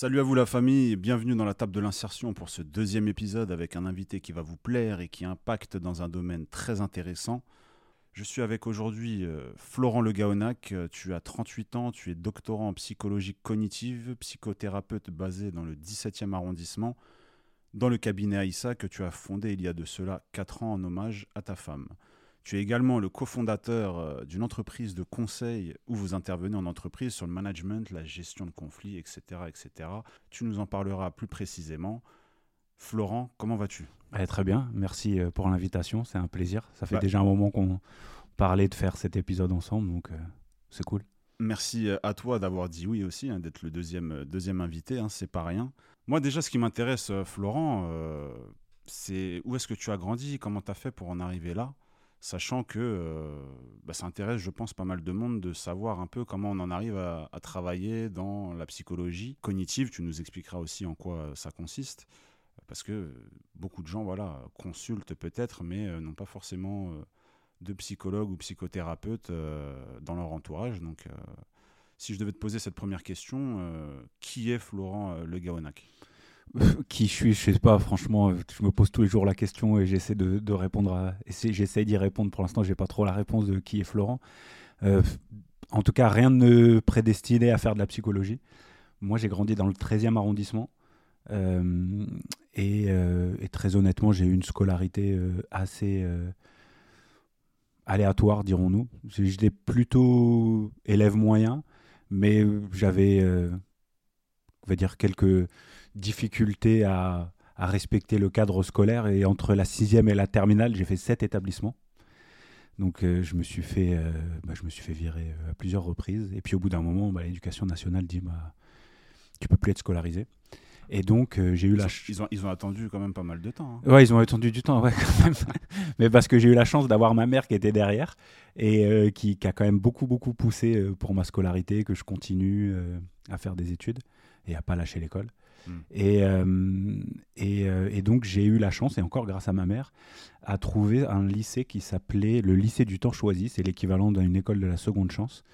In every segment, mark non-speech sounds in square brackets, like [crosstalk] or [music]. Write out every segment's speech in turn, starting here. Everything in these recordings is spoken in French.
Salut à vous la famille bienvenue dans la table de l'insertion pour ce deuxième épisode avec un invité qui va vous plaire et qui impacte dans un domaine très intéressant. Je suis avec aujourd'hui euh, Florent Le Gaonac. Euh, tu as 38 ans, tu es doctorant en psychologie cognitive, psychothérapeute basé dans le 17e arrondissement, dans le cabinet Aïssa que tu as fondé il y a de cela 4 ans en hommage à ta femme. Tu es également le cofondateur euh, d'une entreprise de conseil où vous intervenez en entreprise sur le management, la gestion de conflits, etc. etc. Tu nous en parleras plus précisément. Florent, comment vas-tu? Eh, Très bien, merci euh, pour l'invitation, c'est un plaisir. Ça fait bah déjà un moment qu'on parlait de faire cet épisode ensemble, donc euh, c'est cool. Merci à toi d'avoir dit oui aussi, hein, d'être le deuxième, deuxième invité, hein, c'est pas rien. Moi déjà, ce qui m'intéresse, Florent, c'est où est-ce que tu as grandi, comment tu as fait pour en arriver là sachant que euh, bah, ça intéresse, je pense, pas mal de monde de savoir un peu comment on en arrive à, travailler dans la psychologie cognitive. Tu nous expliqueras aussi en quoi ça consiste, parce que beaucoup de gens voilà, consultent peut-être, mais euh, n'ont pas forcément euh, de psychologue ou psychothérapeute dans leur entourage. Donc, si je devais te poser cette première question, qui est Florent Le Gaonac? [laughs] qui je suis, je sais pas, franchement, je me pose tous les jours la question et j'essaie de, répondre. J'essaie d'y répondre. Pour l'instant, j'ai pas trop la réponse de qui est Florent. Euh, en tout cas, rien ne prédestiné à faire de la psychologie. Moi, j'ai grandi dans le 13e arrondissement. Euh, euh, et, très honnêtement, j'ai eu une scolarité assez aléatoire, dirons-nous. J'étais plutôt élève moyen, mais j'avais, on va dire, quelques difficulté à, respecter le cadre scolaire. Et entre la sixième et la terminale, j'ai fait sept établissements. Donc euh, je me suis fait, euh, bah, je me suis fait virer euh, à plusieurs reprises. Et puis au bout d'un moment, bah, l'éducation nationale dit bah, tu peux plus être scolarisé. Et donc j'ai eu la ils ont, ils ont attendu quand même pas mal de temps. Hein. Ouais, ils ont attendu du temps, ouais, [laughs] quand même. Mais parce que j'ai eu la chance d'avoir ma mère qui était derrière et qui, qui, a quand même beaucoup beaucoup poussé pour ma scolarité, que je continue à faire des études et à pas lâcher l'école. Mm. Et, euh, euh, et, donc j'ai eu la chance, et encore grâce à ma mère, à trouver un lycée qui s'appelait le lycée du temps choisi. C'est l'équivalent d'une école de la seconde chance.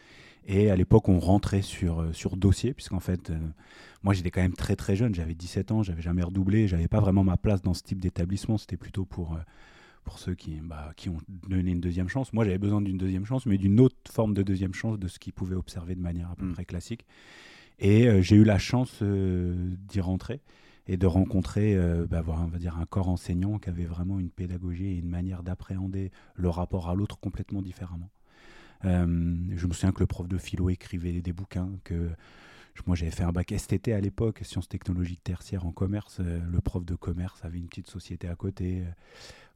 Et à l'époque, on rentrait sur, euh, sur dossier, puisqu'en fait, moi j'étais quand même très très jeune, j'avais 17 ans, j'avais jamais redoublé, j'avais pas vraiment ma place dans ce type d'établissement, c'était plutôt pour, pour ceux qui, bah, qui ont donné une deuxième chance. Moi j'avais besoin d'une deuxième chance, mais d'une autre forme de deuxième chance de ce qu'ils pouvaient observer de manière à peu mm. près classique. Et euh, j'ai eu la chance euh, d'y rentrer et de rencontrer, euh, bah, on va dire, un corps enseignant qui avait vraiment une pédagogie et une manière d'appréhender le rapport à l'autre complètement différemment. je me souviens que le prof de philo écrivait des bouquins, que moi j'avais fait un bac STT à l'époque, sciences technologiques tertiaires en commerce. le prof de commerce avait une petite société à côté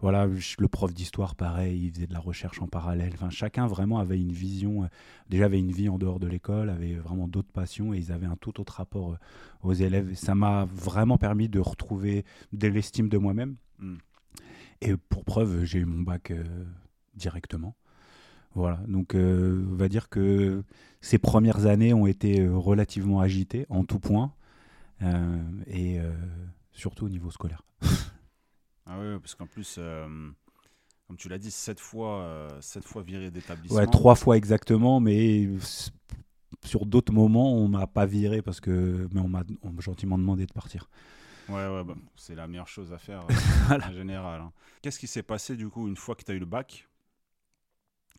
voilà, le prof d'histoire, pareil, il faisait de la recherche en parallèle. Enfin, chacun vraiment avait une vision, euh, déjà avait une vie en dehors de l'école, avait vraiment d'autres passions et ils avaient un tout autre rapport euh, aux élèves. ça m'a vraiment permis de retrouver de l'estime de moi-même. Hmm. Et pour preuve, j'ai eu mon bac euh, directement. Voilà, donc on va dire que ces premières années ont été relativement agitées en tout point, et surtout au niveau scolaire. [laughs] Ah oui, parce qu'en plus, euh, comme tu l'as dit, sept fois, euh, sept fois viré d'établissement. Ouais, trois fois exactement, mais sur d'autres moments, on m'a pas viré parce que, mais on m'a gentiment demandé de partir. Ouais, ouais, bah, c'est la meilleure chose à faire [laughs] euh, en général. Hein. Qu'est-ce qui s'est passé du coup une fois que tu as eu le bac?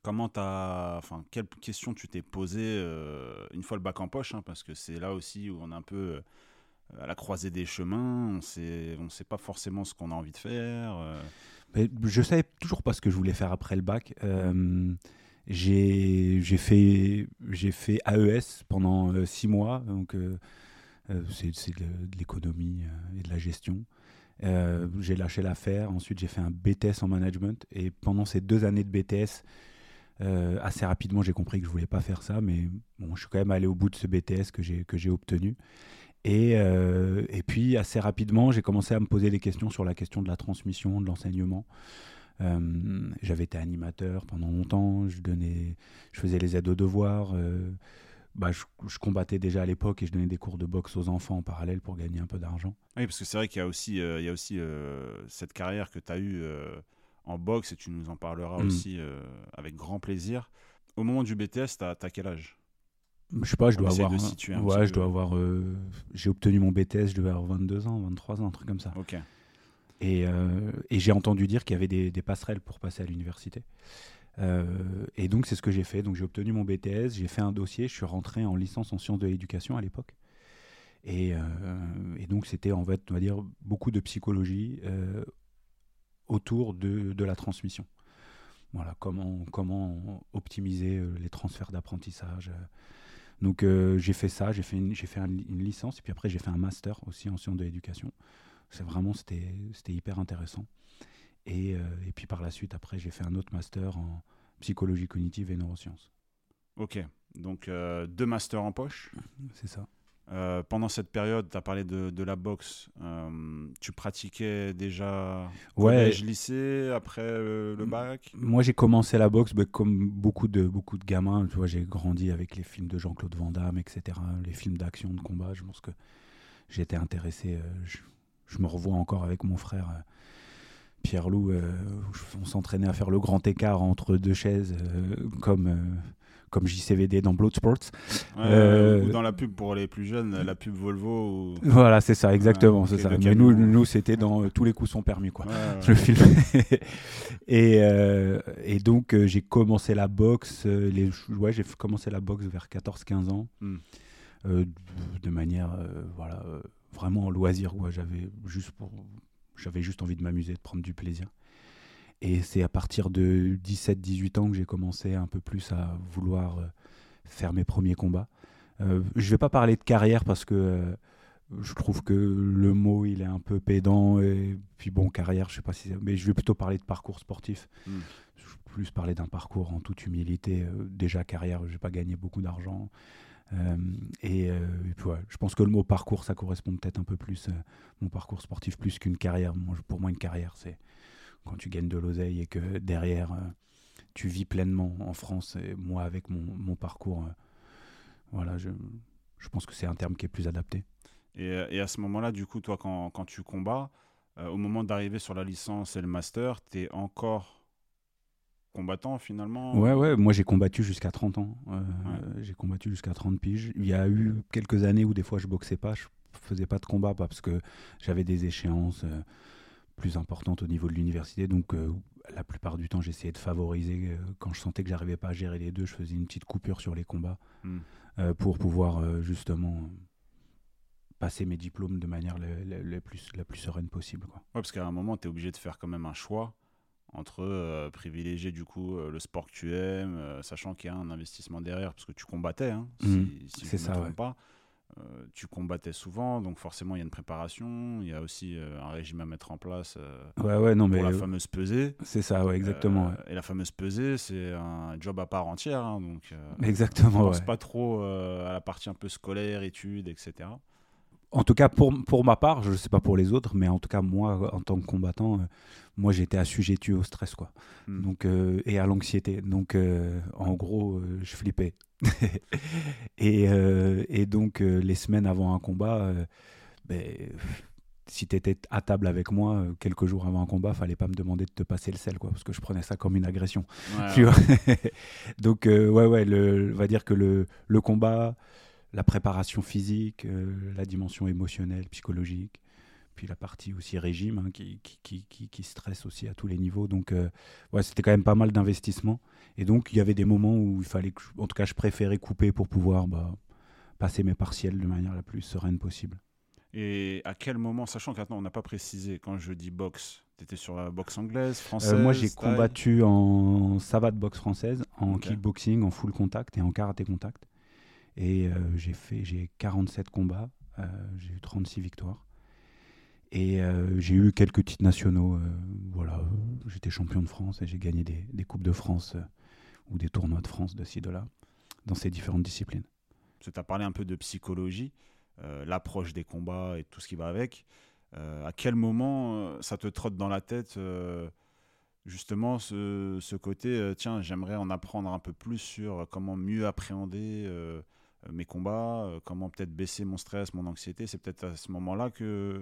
Comment t'as, enfin, quelles questions tu t'es posé une fois le bac en poche, hein, parce que c'est là aussi où on a un peu à la croisée des chemins, on sait, ne sait pas forcément ce qu'on a envie de faire. Euh. Mais je savais toujours pas ce que je voulais faire après le bac. Euh, j'ai fait, fait AES pendant euh, six mois, donc c'est de, l'économie et de la gestion. j'ai lâché l'affaire. Ensuite, j'ai fait un BTS en management. Et pendant ces deux années de BTS, assez rapidement, j'ai compris que je voulais pas faire ça. Mais bon, je suis quand même allé au bout de ce BTS que j'ai obtenu. Et, euh, et, puis assez rapidement, j'ai commencé à me poser des questions sur la question de la transmission, de l'enseignement. Euh, j'avais été animateur pendant longtemps, je, donnais, je faisais les aides aux devoirs. Euh, bah, je, combattais déjà à l'époque et je donnais des cours de boxe aux enfants en parallèle pour gagner un peu d'argent. Oui, parce que c'est vrai qu'il y a aussi, il y a aussi cette carrière que tu as eue en boxe et tu nous en parleras mm. aussi avec grand plaisir. Au moment du BTS, tu as, quel âge? Je sais pas, je dois avoir. ouais, je dois avoir. j'ai obtenu mon BTS, je devais avoir 22 ans, 23 ans, un truc comme ça. Ok. Et, et j'ai entendu dire qu'il y avait des, des, passerelles pour passer à l'université. Euh, et donc, c'est ce que j'ai fait. Donc, j'ai obtenu mon BTS, j'ai fait un dossier, je suis rentré en licence en sciences de l'éducation à l'époque. Et, euh, et, donc, c'était en fait, on va dire, beaucoup de psychologie euh, autour de, de, la transmission. Voilà, comment, comment optimiser les transferts d'apprentissage. Donc, j'ai fait ça, j'ai fait, une, fait une licence, et puis après, j'ai fait un master aussi en sciences de l'éducation. C'est vraiment, c'était hyper intéressant. Et, euh, et, puis par la suite, après, j'ai fait un autre master en psychologie cognitive et neurosciences. Ok, donc euh, deux masters en poche. C'est ça. Euh, pendant cette période, tu as parlé de, de la boxe. tu pratiquais déjà collège, lycée, après le bac? Moi, j'ai commencé la boxe mais comme beaucoup de, beaucoup de gamins. Tu vois, j'ai grandi avec les films de Jean-Claude Van Damme, etc. Les films d'action, de combat. Je pense que j'étais intéressé. Je, je, me revois encore avec mon frère Pierre-Loup, euh, on s'entraînait à faire le grand écart entre deux chaises, euh, comme, euh, comme JCVD dans Bloodsports. ou dans la pub pour les plus jeunes, la pub Volvo. Voilà, c'est ça, exactement. c'est ça. Mais nous, nous c'était dans Tous les coups sont permis, quoi. le film. [laughs] et, et donc, j'ai commencé la boxe. les, ouais, j'ai commencé la boxe vers 14-15 ans. Hmm. de manière, voilà, vraiment en loisir. J'avais juste pour j'avais juste envie de m'amuser, de prendre du plaisir. Et c'est à partir de 17-18 ans que j'ai commencé un peu plus à vouloir euh, faire mes premiers combats. Euh, je ne vais pas parler de carrière parce que euh, je trouve que le mot il est un peu pédant. Et puis bon, carrière, je sais pas si. Mais je vais plutôt parler de parcours sportif. Hmm. Je vais plus parler d'un parcours en toute humilité. déjà, carrière, je n'ai pas gagné beaucoup d'argent. Euh, et, euh, je pense que le mot parcours, ça correspond peut-être un peu plus, euh, mon parcours sportif, plus qu'une carrière. pour moi, une carrière, c'est quand tu gagnes de l'oseille et que derrière, tu vis pleinement en France. Et moi, avec mon, parcours, voilà, je, pense que c'est un terme qui est plus adapté. Et, à ce moment-là, du coup, toi, quand tu combats, au moment d'arriver sur la licence et le master, tu es encore combattant finalement Ouais, ouais, moi j'ai combattu jusqu'à 30 ans. Euh, j'ai combattu jusqu'à 30 piges. Il y a eu quelques années où des fois je boxais pas, je faisais pas de combat parce que j'avais des échéances euh, plus importantes au niveau de l'université. Donc euh, la plupart du temps j'essayais de favoriser. quand je sentais que j'arrivais pas à gérer les deux, je faisais une petite coupure sur les combats hmm. pour pouvoir justement passer mes diplômes de manière la, plus, la plus sereine possible. Quoi. Ouais, parce qu'à un moment, tu es obligé de faire quand même un choix entre euh, privilégier du coup euh, le sport que tu aimes, euh, sachant qu'il y a un investissement derrière, parce que tu combattais, hein, si, mmh. c'est ça, pas. tu combattais souvent, donc forcément il y a une préparation, il y a aussi un régime à mettre en place ouais, ouais, non, pour la fameuse pesée. C'est ça, ouais, exactement. Et la fameuse pesée, c'est un job à part entière, hein, donc exactement. On pense pas trop à la partie un peu scolaire, études, etc en tout cas, pour, pour ma part, je ne sais pas pour les autres, mais en tout cas, moi, en tant que combattant, euh, moi, j'étais assujetti au stress, quoi. Hmm. Donc, euh, et à l'anxiété. Donc, euh, en gros, je flippais. [laughs] et, et, donc, les semaines avant un combat, ben, si tu étais à table avec moi, quelques jours avant un combat, fallait pas me demander de te passer le sel, quoi, parce que je prenais ça comme une agression. [laughs] donc, ouais, ouais, le, on va dire que le, le combat la préparation physique, euh, la dimension émotionnelle, psychologique, puis la partie aussi régime hein, qui, qui, qui, stresse aussi à tous les niveaux. Donc, euh, ouais, c'était quand même pas mal d'investissement. Et donc, il y avait des moments où il fallait, que, en tout cas, je préférais couper pour pouvoir bah, passer mes partiels de manière la plus sereine possible. Et à quel moment, sachant qu'attends, on n'a pas précisé, quand je dis boxe, tu étais sur la boxe anglaise, française euh, Moi, j'ai combattu en savate boxe française, en kickboxing, en full contact et en karaté contact. Et euh, j'ai fait j'ai 47 combats, euh, j'ai eu 36 victoires. Et euh, j'ai eu quelques titres nationaux. voilà, j'étais champion de France et j'ai gagné des, des, Coupes de France ou des tournois de France de ci, de là, dans ces différentes disciplines. Tu as parlé un peu de psychologie, l'approche des combats et tout ce qui va avec. à quel moment ça te trotte dans la tête justement ce, ce côté, tiens, j'aimerais en apprendre un peu plus sur comment mieux appréhender mes combats, comment peut-être baisser mon stress, mon anxiété. C'est peut-être à ce moment-là que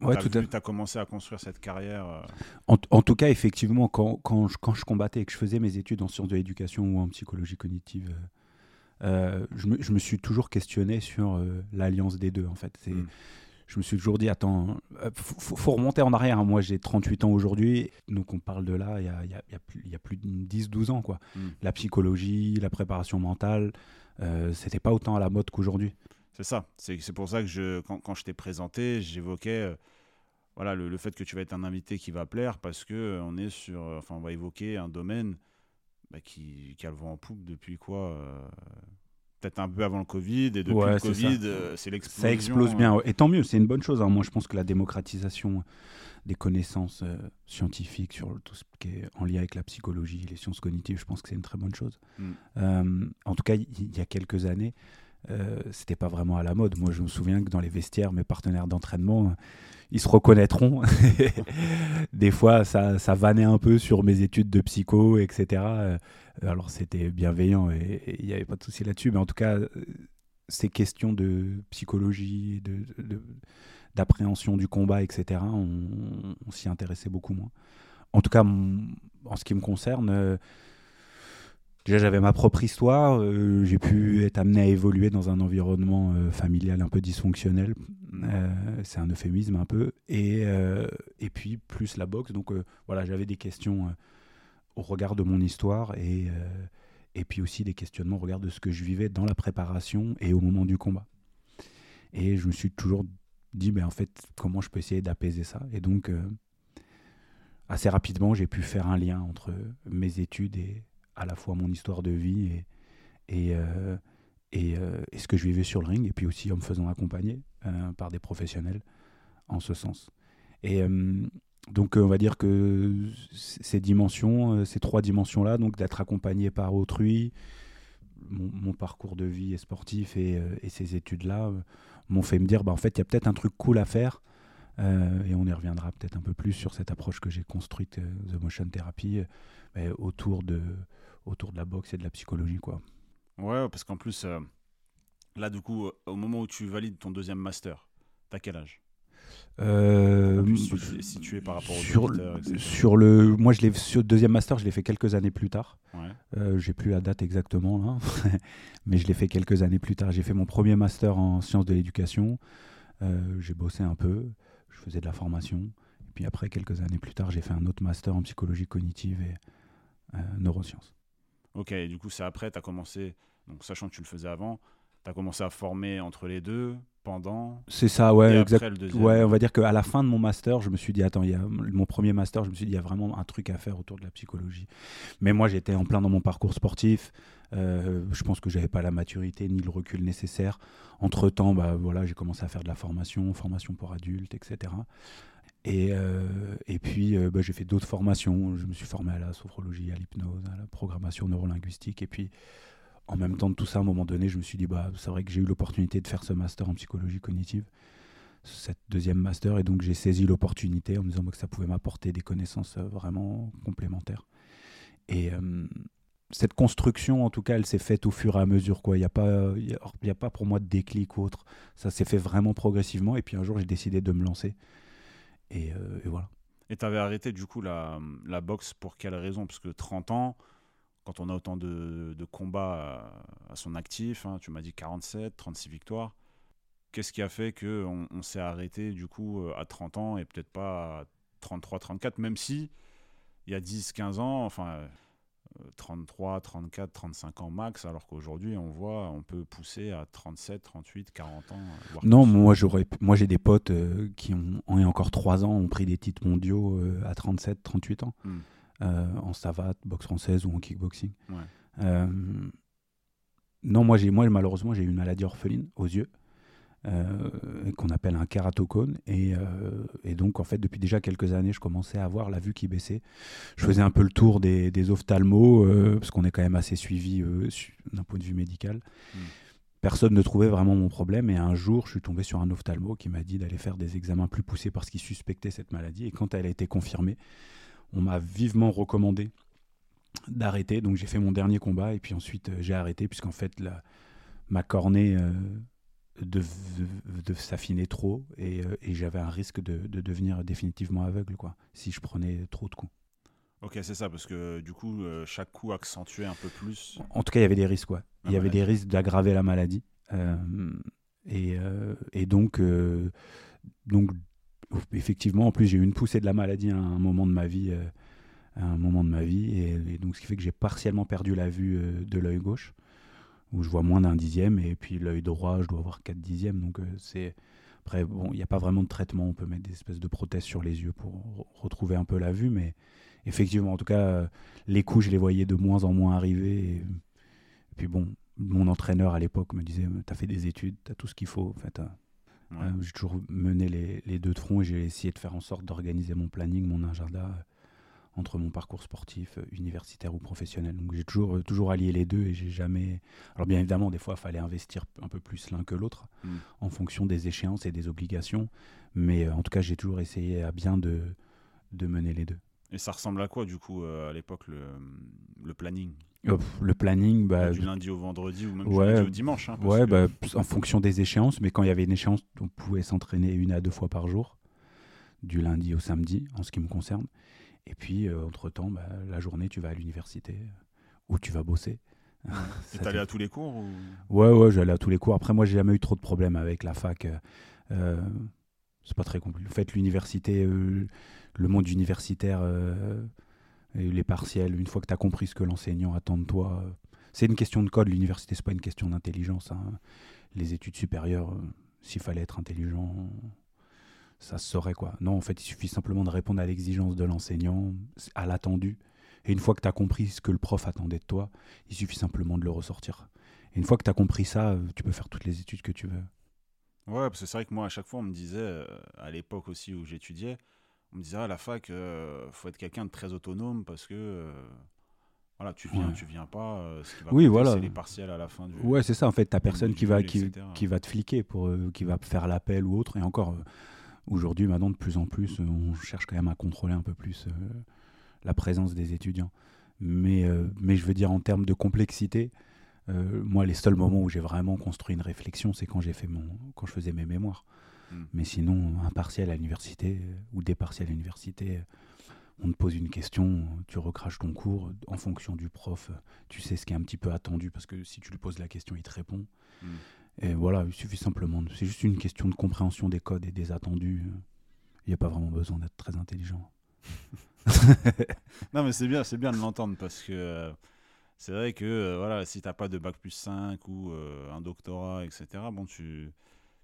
Ouais, tu à as, commencé à construire cette carrière. En, en, tout cas, effectivement, quand, quand, je, quand, je, combattais et que je faisais mes études en sciences de l'éducation ou en psychologie cognitive, euh, je, me, je, me, suis toujours questionné sur euh, l'alliance des deux. En fait, c'est. Mm je me suis toujours dit, attends, il faut, faut, remonter en arrière. Hein. Moi, j'ai 38 ans aujourd'hui, donc on parle de là, il y a, y a, y a plus, y a plus de 10-12 ans. Quoi. Mm. La psychologie, la préparation mentale, euh, c'était pas autant à la mode qu'aujourd'hui. C'est ça. C'est pour ça que je, quand, quand je t'ai présenté, j'évoquais euh, voilà, le, le, fait que tu vas être un invité qui va plaire parce que euh, on est sur, enfin, on va évoquer un domaine bah, qui, qui, a le vent en poupe depuis quoi euh, peut-être un peu avant le Covid, et depuis le Covid, euh, c'est l'explosion. Ça explose bien, et tant mieux, c'est une bonne chose. Hein. Moi, je pense que la démocratisation des connaissances euh, scientifiques sur tout ce qui est en lien avec la psychologie, les sciences cognitives, je pense que c'est une très bonne chose. Mm. Euh, en tout cas, il y, a quelques années, euh, c'était pas vraiment à la mode. Moi, je me souviens que dans les vestiaires, mes partenaires d'entraînement, ils se reconnaîtront. [laughs] Des fois, ça, ça vannait un peu sur mes études de psycho, etc. Euh, alors, c'était bienveillant et il n'y avait pas de souci là-dessus. Mais en tout cas, euh, ces questions de psychologie, de, d'appréhension du combat, etc., on, s'y intéressait beaucoup moins. En tout cas, en ce qui me concerne, euh, Déjà, j'avais ma propre histoire. J'ai pu être amené à évoluer dans un environnement familial un peu dysfonctionnel. C'est un euphémisme un peu. Et, et puis, plus la boxe. Donc, voilà, j'avais des questions au regard de mon histoire et, et puis aussi des questionnements au regard de ce que je vivais dans la préparation et au moment du combat. Et je me suis toujours dit, mais en fait, comment je peux essayer d'apaiser ça Et donc, assez rapidement, j'ai pu faire un lien entre mes études et à la fois mon histoire de vie et, et, euh, euh, et, ce que je vivais sur le ring, et puis aussi en me faisant accompagner euh, par des professionnels en ce sens. Et donc, on va dire que ces dimensions, ces trois dimensions-là, donc d'être accompagné par autrui, mon, parcours de vie sportif et, et ces études-là m'ont fait me dire, bah, en fait, il y a peut-être un truc cool à faire. et on y reviendra peut-être un peu plus sur cette approche que j'ai construite, The Motion Therapy, autour de, la boxe et de la psychologie. Quoi. Ouais, parce qu'en plus, euh, là, du coup, au moment où tu valides ton deuxième master, t'as quel âge? Euh, situé par rapport sur, sur le moi je l'ai sur le deuxième master je l'ai fait quelques années plus tard. Ouais. euh, j'ai plus la date exactement là [laughs] mais je l'ai fait quelques années plus tard. J'ai fait mon premier master en sciences de l'éducation. Euh, j'ai bossé un peu je faisais de la formation. Et puis après quelques années plus tard j'ai fait un autre master en psychologie cognitive et euh, neurosciences. Ok, du coup, c'est après, tu as commencé, donc sachant que tu le faisais avant, tu as commencé à former entre les deux, pendant. C'est ça, ouais, exact. Ouais, on va dire qu'à la fin de mon master, je me suis dit, attends, il y a mon premier master, je me suis dit, il y a vraiment un truc à faire autour de la psychologie. Mais moi, j'étais en plein dans mon parcours sportif. Euh, je pense que j'avais pas la maturité ni le recul nécessaire. Entre temps, bah voilà, j'ai commencé à faire de la formation, formation pour adultes, etc. Et, euh, et puis, euh, bah, j'ai fait d'autres formations. Je me suis formé à la sophrologie, à l'hypnose, à la programmation neurolinguistique. Et puis, en même temps de tout ça, à un moment donné, je me suis dit, bah, c'est vrai que j'ai eu l'opportunité de faire ce master en psychologie cognitive, cette deuxième master. Et donc, j'ai saisi l'opportunité en me disant que ça pouvait m'apporter des connaissances euh, vraiment complémentaires. Et cette construction, en tout cas, elle s'est faite au fur et à mesure. Il n'y a, pas, y a pas pour moi de déclic ou autre. Ça s'est fait vraiment progressivement. Et puis, un jour, j'ai décidé de me lancer. Euh, et, voilà. Et tu avais arrêté du coup la, la, boxe pour quelle raison? Parce que 30 ans, quand on a autant de, de combats à, son actif, hein, tu m'as dit 47, 36 victoires, qu'est-ce qui a fait qu'on on, s'est arrêté du coup euh, à 30 ans et peut-être pas à 33, 34, même si il y a 10, 15 ans, enfin 33, 34, 35 ans max, alors qu'aujourd'hui, on voit, on peut pousser à 37, 38, 40 ans. non, moi, j'aurais, moi j'ai des potes euh, qui ont, en encore 3 ans, ont pris des titres mondiaux euh, à 37, 38 ans, hmm. Euh, en savate, boxe française ou en kickboxing. non, moi, j'ai, moi, malheureusement, j'ai eu une maladie orpheline aux yeux. Euh, qu'on appelle un kératocone. Et, euh, et, donc, en fait, depuis déjà quelques années, je commençais à avoir la vue qui baissait. Je faisais un peu le tour des, des ophtalmos, euh, parce qu'on est quand même assez suivi d'un point de vue médical. Hmm. Personne ne trouvait vraiment mon problème. Et un jour, je suis tombé sur un ophtalmo qui m'a dit d'aller faire des examens plus poussés parce qu'il suspectait cette maladie. Et quand elle a été confirmée, on m'a vivement recommandé d'arrêter. Donc j'ai fait mon dernier combat et puis ensuite j'ai arrêté puisqu'en fait la, ma cornée de, de, s'affiner trop et, et j'avais un risque de, de, devenir définitivement aveugle quoi, si je prenais trop de coups. Ok, c'est ça, parce que du coup, chaque coup accentuait un peu plus. En tout cas, il y avait des risques, ouais. Il y avait des risques d'aggraver la maladie. et, et, donc, donc, effectivement, en plus, j'ai eu une poussée de la maladie à un moment de ma vie à un moment de ma vie. Et, donc, ce qui fait que j'ai partiellement perdu la vue euh, de l'œil gauche, où je vois moins d'un dixième, et puis l'œil droit, je dois avoir 4 dixièmes. Donc, euh, c'est. Après, bon, il n'y a pas vraiment de traitement. On peut mettre des espèces de prothèses sur les yeux pour retrouver un peu la vue, mais effectivement, en tout cas, euh, les coups, je les voyais de moins en moins arriver. Et, puis bon, mon entraîneur à l'époque me disait T'as fait des études, t'as tout ce qu'il faut. En fait, j'ai toujours mené les, les, deux de front et j'ai essayé de faire en sorte d'organiser mon planning, mon agenda entre mon parcours sportif, euh, universitaire ou professionnel. Donc j'ai toujours, euh, toujours allié les deux et j'ai jamais. Alors bien évidemment, des fois, il fallait investir un peu plus l'un que l'autre mm. en fonction des échéances et des obligations. Mais euh, en tout cas, j'ai toujours essayé à bien de, de mener les deux. Et ça ressemble à quoi, du coup, à l'époque, le, le, planning? Le planning. Bah, du lundi au vendredi ou même du lundi au dimanche. Hein, ouais, bah, en fonction des échéances. Mais quand il y avait une échéance, on pouvait s'entraîner une à deux fois par jour, du lundi au samedi, en ce qui me concerne. Et puis, euh, entre-temps, bah, la journée, tu vas à l'université ou tu vas bosser. [laughs] Tu allé à tous les cours ou... Ouais, ouais, j'allais à tous les cours. Après, moi, j'ai jamais eu trop de problèmes avec la fac. Euh, c'est pas très compliqué. En fait, l'université, euh, le monde universitaire, les partiels, une fois que tu as compris ce que l'enseignant attend de toi, c'est une question de code. L'université, c'est pas une question d'intelligence. Hein. Les études supérieures, s'il fallait être intelligent, ça se saurait quoi. Non, en fait, il suffit simplement de répondre à l'exigence de l'enseignant, à l'attendu. Et une fois que tu as compris ce que le prof attendait de toi, il suffit simplement de le ressortir. Et une fois que tu as compris ça, tu peux faire toutes les études que tu veux. Ouais, parce que c'est vrai que moi, à chaque fois, on me disait, euh, à l'époque aussi où j'étudiais, on me disait à la fac, euh, faut être quelqu'un de très autonome parce que euh, voilà, tu viens, tu viens pas. ce qui va oui, voilà. C'est les partiels à la fin du. Ouais, c'est ça. En fait, t'as personne qui va qui, qui, va te fliquer pour qui va faire l'appel ou autre. Et encore, Aujourd'hui, maintenant, de plus en plus, on cherche quand même à contrôler un peu plus euh, la présence des étudiants. Mais, euh, mais je veux dire, en termes de complexité, euh, moi, les seuls moments où j'ai vraiment construit une réflexion, c'est quand, j'ai fait mon, quand je faisais mes mémoires. Hmm. Mais sinon, un partiel à l'université ou des partiels à l'université, on te pose une question, tu recraches ton cours en fonction du prof, tu sais ce qui est un petit peu attendu parce que si tu lui poses la question, il te répond. Hmm. Et voilà, il suffit simplement. C'est juste une question de compréhension des codes et des attendus. Il n'y a pas vraiment besoin d'être très intelligent. non, mais c'est bien, c'est bien de l'entendre parce que euh, c'est vrai que euh, voilà, si tu n'as pas de bac plus 5 ou euh, un doctorat, etc., bon, tu,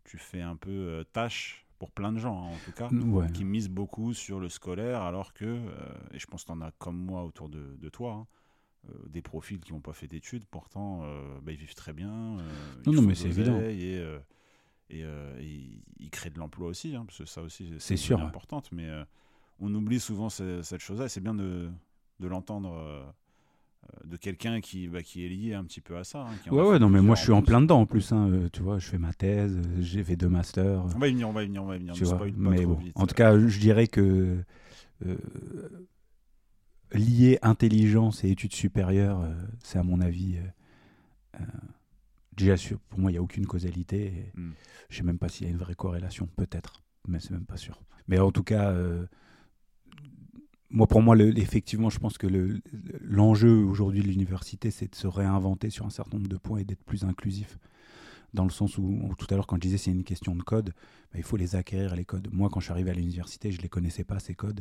tu fais un peu tâche pour plein de gens, hein, en tout cas, qui misent beaucoup sur le scolaire, alors que, et je pense que tu en as comme moi autour de, de toi, hein, euh, des profils qui n'ont pas fait d'études, pourtant euh, bah, ils vivent très bien. Euh, non, non, mais c'est évident. Et, et, ils créent de l'emploi aussi, hein, parce que ça aussi c'est sûr importante, mais on oublie souvent cette, chose-là, et c'est bien de, de l'entendre de quelqu'un qui, bah, qui est lié un petit peu à ça. Hein, ouais, ouais, non, mais moi je suis en plein dedans en plus. Hein, tu vois, je fais ma thèse, j'ai fait deux masters. On va y venir, on va y venir, on va y venir. mais bon, en tout cas, je dirais que lier intelligence et études supérieures, euh, c'est à mon avis. Euh, euh, déjà, sûr, pour moi, il n'y a aucune causalité. Hmm. Je ne sais même pas s'il y a une vraie corrélation, peut-être, mais c'est même pas sûr. Mais en tout cas, moi, pour moi, le, effectivement, je pense que l'enjeu aujourd'hui de l'université, c'est de se réinventer sur un certain nombre de points et d'être plus inclusif dans le sens où, tout à l'heure, quand je disais c'est une question de code, bah, il faut les acquérir, les codes. Moi, quand je suis arrivé à l'université, je ne les connaissais pas, ces codes.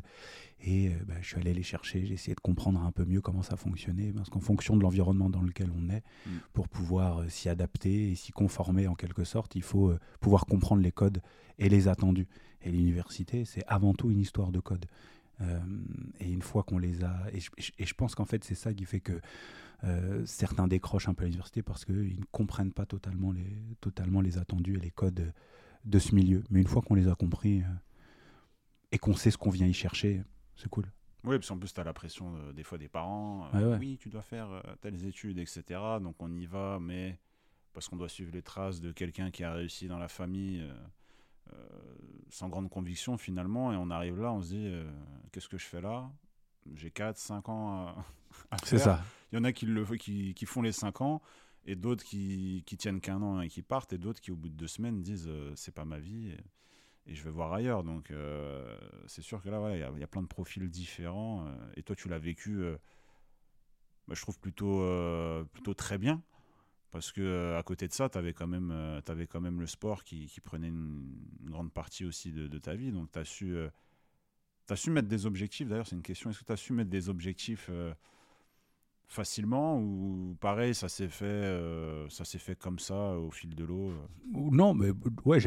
Et euh, bah, je suis allé les chercher, j'ai essayé de comprendre un peu mieux comment ça fonctionnait. Parce qu'en fonction de l'environnement dans lequel on est, mm. pour pouvoir euh, s'y adapter et s'y conformer en quelque sorte, il faut euh, pouvoir comprendre les codes et les attendus. Et l'université, c'est avant tout une histoire de code. Et une fois qu'on les a. Et je, et je pense qu'en fait, c'est ça qui fait que euh, certains décrochent un peu à l'université parce qu'ils ne comprennent pas totalement les, totalement les attendus et les codes de ce milieu. Mais une fois qu'on les a compris euh, et qu'on sait ce qu'on vient y chercher, c'est cool. Oui, parce qu'en plus, tu as la pression euh, des fois des parents. Oui, tu dois faire telles études, etc. Donc on y va, mais parce qu'on doit suivre les traces de quelqu'un qui a réussi dans la famille sans grande conviction finalement. Et on arrive là, on se dit, qu'est-ce que je fais là? J'ai 4, 5 ans à, c'est ça. Il y en a qui, le, qui, qui font les 5 ans et d'autres qui, qui tiennent qu'un an et qui partent, et d'autres qui, au bout de deux semaines, disent euh, c'est pas ma vie et, je vais voir ailleurs. Donc, euh, c'est sûr que là, il y, a plein de profils différents. Euh, et toi, tu l'as vécu, bah, je trouve plutôt, plutôt très bien. Parce que à côté de ça, tu avais, quand même, avais quand même le sport qui, prenait une, grande partie aussi de, ta vie. Donc, tu as su. As su mettre des objectifs, d'ailleurs c'est une question, est-ce que tu as su mettre des objectifs facilement ou pareil ça s'est fait euh, fait comme ça au fil de l'eau euh? Non mais ouais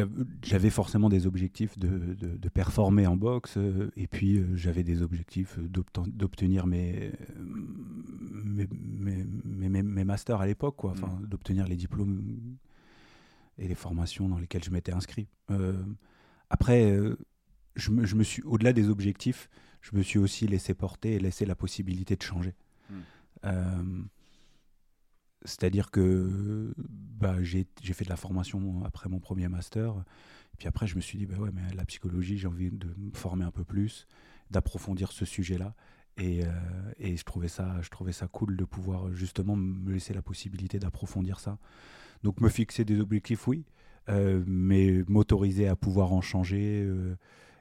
j'avais forcément des objectifs de, de, performer en boxe euh, et puis j'avais des objectifs d'obtenir mes mes, mes, mes, masters à l'époque quoi enfin mmh. d'obtenir les diplômes et les formations dans lesquelles je m'étais inscrit après je me, je me suis au-delà des objectifs je me suis aussi laissé porter et laissé la possibilité de changer mmh. Euh, c'est-à-dire que bah, j'ai fait de la formation après mon premier master. Et puis après, je me suis dit, bah ouais, mais la psychologie, j'ai envie de me former un peu plus, d'approfondir ce sujet-là. Et, euh, et, je, trouvais ça, je trouvais ça cool de pouvoir justement me laisser la possibilité d'approfondir ça. Donc me fixer des objectifs, oui, euh, mais m'autoriser à pouvoir en changer,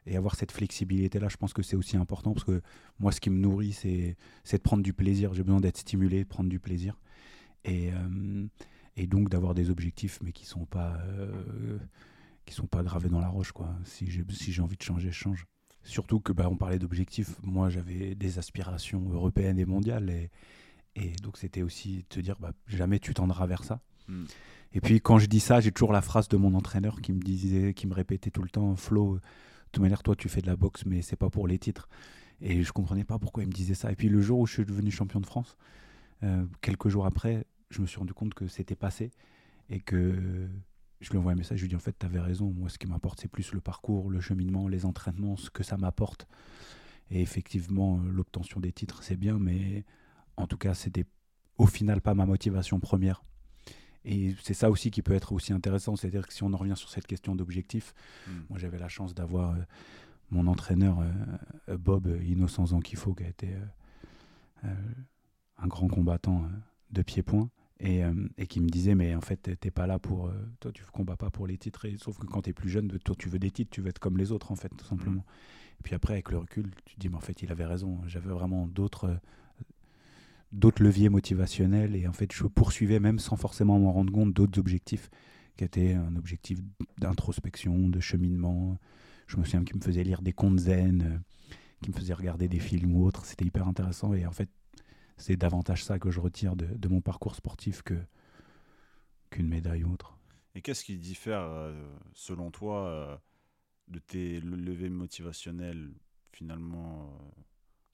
et avoir cette flexibilité-là, je pense que c'est aussi important parce que moi, ce qui me nourrit, c'est de prendre du plaisir. J'ai besoin d'être stimulé, de prendre du plaisir. Et, euh, donc d'avoir des objectifs, mais qui ne sont, pas, euh, sont pas gravés dans la roche. Quoi. Si j'ai si envie de changer, je change. Surtout que bah, on parlait d'objectifs. Moi, j'avais des aspirations européennes et mondiales. Et, et donc, c'était aussi te dire bah, jamais tu tendras vers ça. Hmm. Et puis, quand je dis ça, j'ai toujours la phrase de mon entraîneur qui me disait, qui me répétait tout le temps Flo, de toute manière, toi, tu fais de la boxe, mais c'est pas pour les titres. Et je comprenais pas pourquoi il me disait ça. Et puis le jour où je suis devenu champion de France, euh, quelques jours après, je me suis rendu compte que c'était passé et que je lui envoie un message. Je lui dis en fait, tu avais raison. Moi, ce qui m'apporte, c'est plus le parcours, le cheminement, les entraînements, ce que ça m'apporte. Et effectivement, l'obtention des titres, c'est bien, mais en tout cas, c'était au final pas ma motivation première. Et c'est ça aussi qui peut être aussi intéressant, c'est-à-dire que si on en revient sur cette question d'objectif, hmm. moi j'avais la chance d'avoir euh, mon entraîneur euh, Bob Innocent Zankifo, qui a été euh, un grand combattant de pied-point. Et, et, qui me disait mais en fait t'es pas là pour toi tu combats pas pour les titres et, sauf que quand tu es plus jeune toi tu veux des titres tu veux être comme les autres en fait tout simplement hmm. et puis après avec le recul tu te dis mais en fait il avait raison j'avais vraiment d'autres d'autres leviers motivationnels et en fait je poursuivais même sans forcément m'en rendre compte d'autres objectifs qui étaient un objectif d'introspection, de cheminement. Je me souviens qu'il me faisait lire des contes zen, euh, qui me faisait regarder des films ou autres. C'était hyper intéressant et en fait c'est davantage ça que je retire de, de mon parcours sportif que qu'une médaille ou autre. Et qu'est-ce qui diffère euh, selon toi euh, de tes levées motivationnelles finalement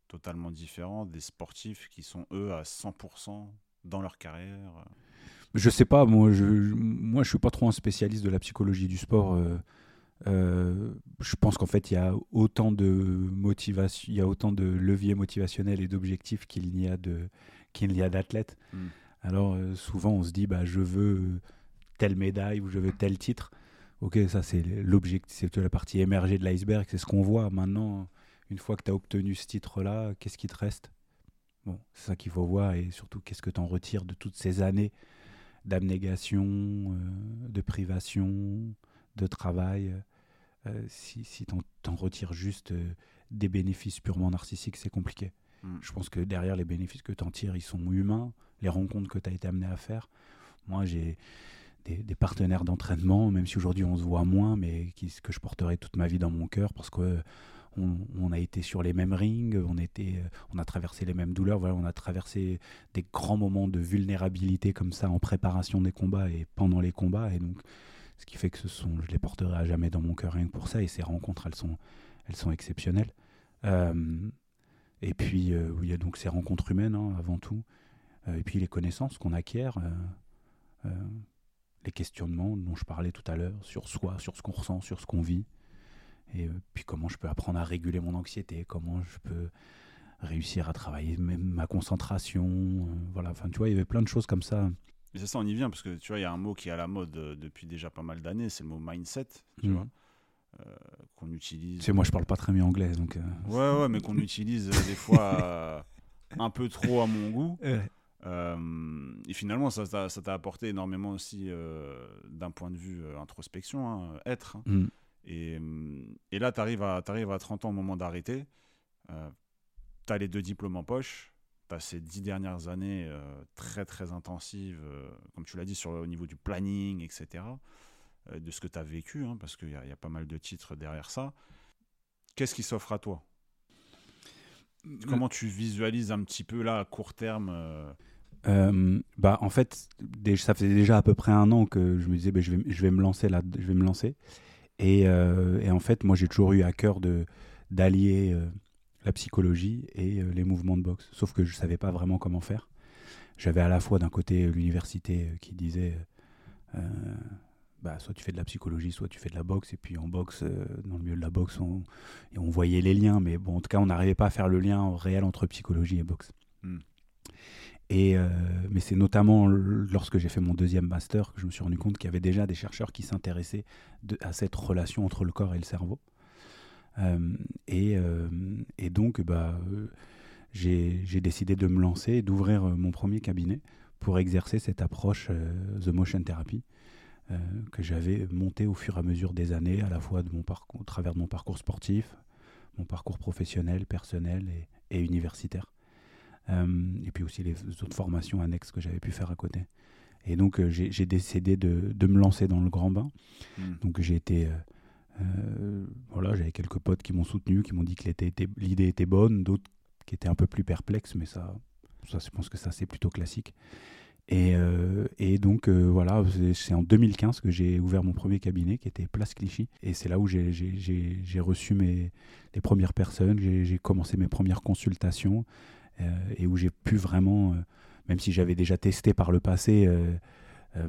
totalement différent des sportifs qui sont eux à 100% dans leur carrière? Je sais pas, moi je, moi je suis pas trop un spécialiste de la psychologie du sport. Euh, euh, je pense qu'en fait il y a autant de motivation, il y a autant de leviers motivationnels et d'objectifs qu'il n'y a de qu'il y a d'athlètes. Hmm. Alors euh, souvent on se dit bah je veux telle médaille ou je veux tel titre. Ok, ça c'est l'objectif, c'est la partie émergée de l'iceberg, c'est ce qu'on voit maintenant une fois que tu as obtenu ce titre-là, qu'est-ce qui te reste? Bon, c'est ça qu'il faut voir et surtout qu'est-ce que tu en retires de toutes ces années d'abnégation, euh, de privation, de travail. Euh, si si tu en, retires juste euh, des bénéfices purement narcissiques, c'est compliqué. Hmm. Je pense que derrière les bénéfices que tu en tires, ils sont humains, les rencontres que tu as été amené à faire. Moi, j'ai des, des, partenaires d'entraînement, même si aujourd'hui on se voit moins, mais qui, que je porterai toute ma vie dans mon cœur parce que on, a été sur les mêmes rings, on, était, euh, on a traversé les mêmes douleurs, voilà, on a traversé des grands moments de vulnérabilité comme ça en préparation des combats et pendant les combats. Et donc, ce qui fait que ce sont, je les porterai à jamais dans mon cœur rien que pour ça. Et ces rencontres, elles sont, elles sont exceptionnelles. Euh, et puis, euh, il y a donc ces rencontres humaines hein, avant tout. et puis les connaissances qu'on acquiert, les questionnements dont je parlais tout à l'heure sur soi, sur ce qu'on ressent, sur ce qu'on vit. Et euh, puis comment je peux apprendre à réguler mon anxiété, comment je peux réussir à travailler même ma concentration. Euh, voilà, enfin tu vois, il y avait plein de choses comme ça. Mais c'est ça, on y vient, parce que tu vois, il y a un mot qui est à la mode euh, depuis déjà pas mal d'années, c'est le mot mindset, tu mhm. vois. qu'on utilise. C'est moi, je parle pas très bien anglais, donc. Ouais, ouais, [laughs] mais qu'on utilise des fois un peu trop à mon goût. [laughs] Euh, et finalement, ça t'a ça t'a apporté énormément aussi euh, d'un point de vue euh, introspection, hein, être. hein. Mm. Et, et là, tu arrives à, t'arrives à 30 ans au moment d'arrêter. tu as les deux diplômes en poche. As ces dix dernières années euh, très, très intensives, euh, comme tu l'as dit, sur, au niveau du planning, etc. euh, de ce que tu as vécu, hein, parce qu'il y, y a pas mal de titres derrière ça. Qu'est-ce qui s'offre à toi? Comment tu visualises un petit peu là, à court terme euh, bah, en fait, ça faisait déjà à peu près un an que je me disais, bah, je, vais, je vais me lancer là, je vais me lancer. Et, euh, et en fait, moi, j'ai toujours eu à cœur de d'allier euh, la psychologie et euh, les mouvements de boxe. Sauf que je savais pas vraiment comment faire. J'avais à la fois d'un côté l'université euh, qui disait, euh, bah, soit tu fais de la psychologie, soit tu fais de la boxe. Et puis en boxe, dans le milieu de la boxe, on, et on voyait les liens, mais bon, en tout cas, on n'arrivait pas à faire le lien réel entre psychologie et boxe. Hmm. Et euh, mais c'est notamment lorsque j'ai fait mon deuxième master que je me suis rendu compte qu'il y avait déjà des chercheurs qui s'intéressaient à cette relation entre le corps et le cerveau. Euh, et, euh, et donc, bah, euh, j'ai décidé de me lancer et d'ouvrir mon premier cabinet pour exercer cette approche The Motion Therapy que j'avais montée au fur et à mesure des années, à la fois de mon parcours, au travers de mon parcours sportif, mon parcours professionnel, personnel et, et universitaire. Euh, et puis aussi les autres formations annexes que j'avais pu faire à côté. Et donc euh, j'ai décidé de, de me lancer dans le grand bain. hmm. Donc j'ai été, euh, voilà, j'avais quelques potes qui m'ont soutenu, qui m'ont dit que l'idée était, bonne, d'autres qui étaient un peu plus perplexes, mais ça, je pense que ça c'est plutôt classique. Et, euh, donc euh, voilà, c'est- en 2015 que j'ai ouvert mon premier cabinet qui était Place Clichy. Et c'est là où j'ai- reçu mes, les premières personnes, j'ai commencé mes premières consultations euh, et où j'ai pu vraiment, euh, même si j'avais déjà testé par le passé, euh, euh,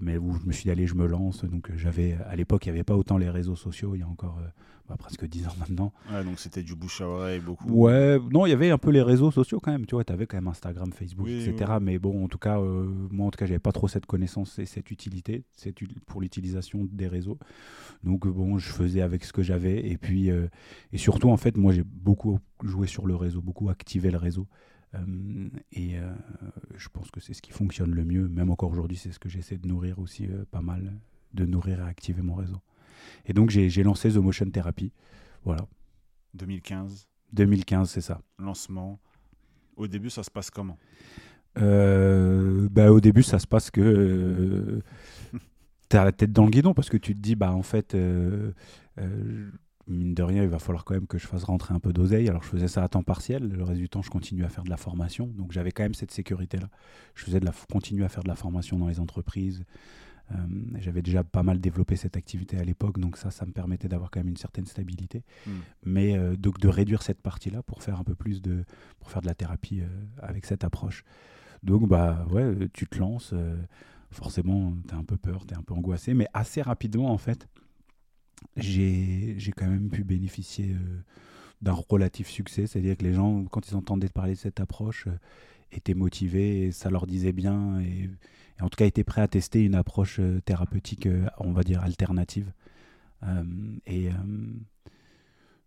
mais où je me suis dit allez je me lance. Donc euh, j'avais à l'époque il n'y avait pas autant les réseaux sociaux il y a encore euh, bah, presque 10 ans maintenant. Ouais, donc c'était du bouche à oreille beaucoup. ouais non il y avait un peu les réseaux sociaux quand même. Tu vois tu avais quand même Instagram Facebook Oui, etc oui. mais bon en tout cas euh, moi en tout cas j'avais pas trop cette connaissance et cette utilité cette, pour l'utilisation des réseaux. Donc euh, bon je faisais avec ce que j'avais. Et puis euh, et surtout en fait moi j'ai beaucoup joué sur le réseau beaucoup activé le réseau. Euh, et euh, je pense que c'est ce qui fonctionne le mieux. Même encore aujourd'hui, c'est ce que j'essaie de nourrir aussi euh, pas mal, de nourrir et activer mon réseau. Et donc j'ai lancé The Motion Therapy. Voilà. 2015, 2015, c'est ça. lancement. Au début, ça se passe comment? Euh, bah, au début, ça se passe que euh, [laughs] t'as la tête dans le guidon parce que tu te dis, bah en fait, euh, euh, mine de rien, il va falloir quand même que je fasse rentrer un peu d'oseille. Alors je faisais ça à temps partiel. Le reste du temps, je continue à faire de la formation. Donc j'avais quand même cette sécurité-là. Je faisais de la, continuer à faire de la formation dans les entreprises. Euh, j'avais déjà pas mal développé cette activité à l'époque, donc ça, ça me permettait d'avoir quand même une certaine stabilité. Hmm. Mais euh, donc de réduire cette partie-là pour faire un peu plus de, pour faire de la thérapie euh, avec cette approche. Donc bah ouais, tu te lances. forcément, tu as un peu peur, tu es un peu angoissé, mais assez rapidement en fait, j'ai quand même pu bénéficier euh, d'un relatif succès. C'est-à-dire que les gens, quand ils entendaient parler de cette approche, euh, étaient motivés, et ça leur disait bien, et, en tout cas étaient prêts à tester une approche euh, thérapeutique, on va dire, alternative. Et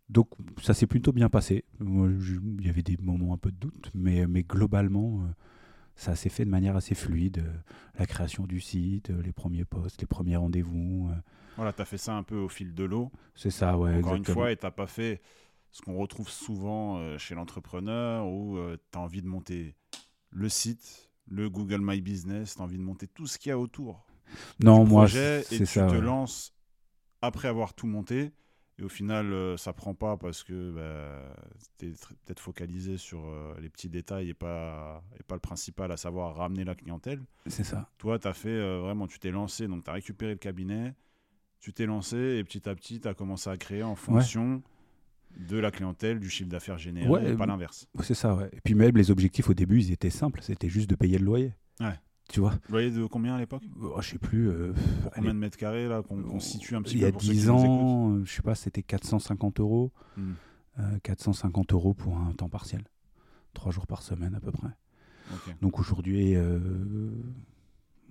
donc ça s'est plutôt bien passé. Il y avait des moments un peu de doute, mais, mais globalement, ça s'est fait de manière assez fluide. La création du site, les premiers posts, les premiers rendez-vous. Voilà, tu as fait ça un peu au fil de l'eau. C'est ça, ouais. Encore une fois, et tu pas fait ce qu'on retrouve souvent euh, chez l'entrepreneur où tu as envie de monter le site, le Google My Business, tu as envie de monter tout ce qu'il y a autour non, du moi, projet et c'est tu ça. te ouais. lances après avoir tout monté. Et au final, euh, ça prend pas parce que bah, tu es peut-être focalisé sur euh, les petits détails et pas, et pas le principal, à savoir ramener la clientèle. C'est ça. Toi, tu as fait euh, vraiment, tu t'es lancé, donc tu as récupéré le cabinet, tu t'es lancé et petit à petit, tu as commencé à créer en fonction de la clientèle, du chiffre d'affaires généré, Ouais, et pas euh, l'inverse. C'est ça, ouais. Et puis même les objectifs au début, ils étaient simples. C'était juste de payer le loyer. Ouais. Tu vois? Voyez de combien à l'époque? Oh, Je sais plus. euh, combien de mètres carrés là qu'on qu'on situe un petit il y peu a pour ceux qui 10 nous écoutent? ans, euh, je sais pas, c'était 450 euros. Hmm, Euh, 450 euros pour un temps partiel. Trois jours par semaine à peu près. Donc aujourd'hui, euh,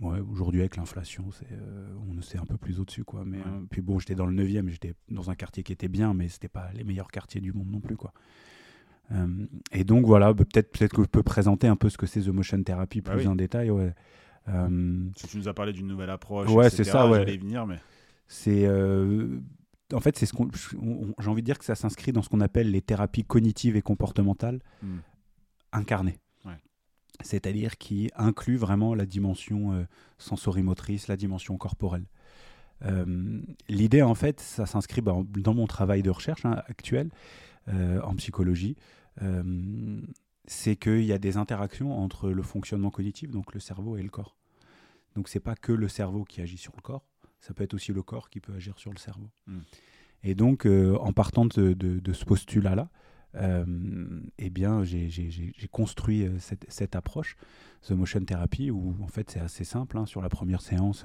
ouais, aujourd'hui avec l'inflation, c'est, euh, on c'est un peu plus au-dessus. Quoi. Mais, Ouais. euh, puis bon, j'étais dans le 9e, j'étais dans un quartier qui était bien, mais c'était pas les meilleurs quartiers du monde non plus. Quoi. Euh, et donc voilà, bah, peut-être peut-être que je peux présenter un peu ce que c'est The Motion Therapy Bah plus oui. en détail. Ouais. Euh, Si tu nous as parlé d'une nouvelle approche, Ouais, etc., c'est ça, ouais. venir, mais c'est euh, en fait c'est ce qu'on on- j'ai envie de dire que ça s'inscrit dans ce qu'on appelle les thérapies cognitives et comportementales Hmm. incarnées. C'est-à-dire qui inclut vraiment la dimension euh, sensorimotrice, la dimension corporelle. Euh, L'idée, en fait, ça s'inscrit bah, en- dans mon travail de recherche hein, actuel euh, en psychologie. Euh, c'est qu'il y a des interactions entre le fonctionnement cognitif, donc le cerveau et le corps. Donc c'est pas que le cerveau qui agit sur le corps, ça peut être aussi le corps qui peut agir sur le cerveau. Mm. Et donc en partant de, de- de ce postulat-là, eh bien j'ai construit euh, cette, cette approche, The Motion Therapy, où en fait c'est assez simple. hein. Sur la première séance,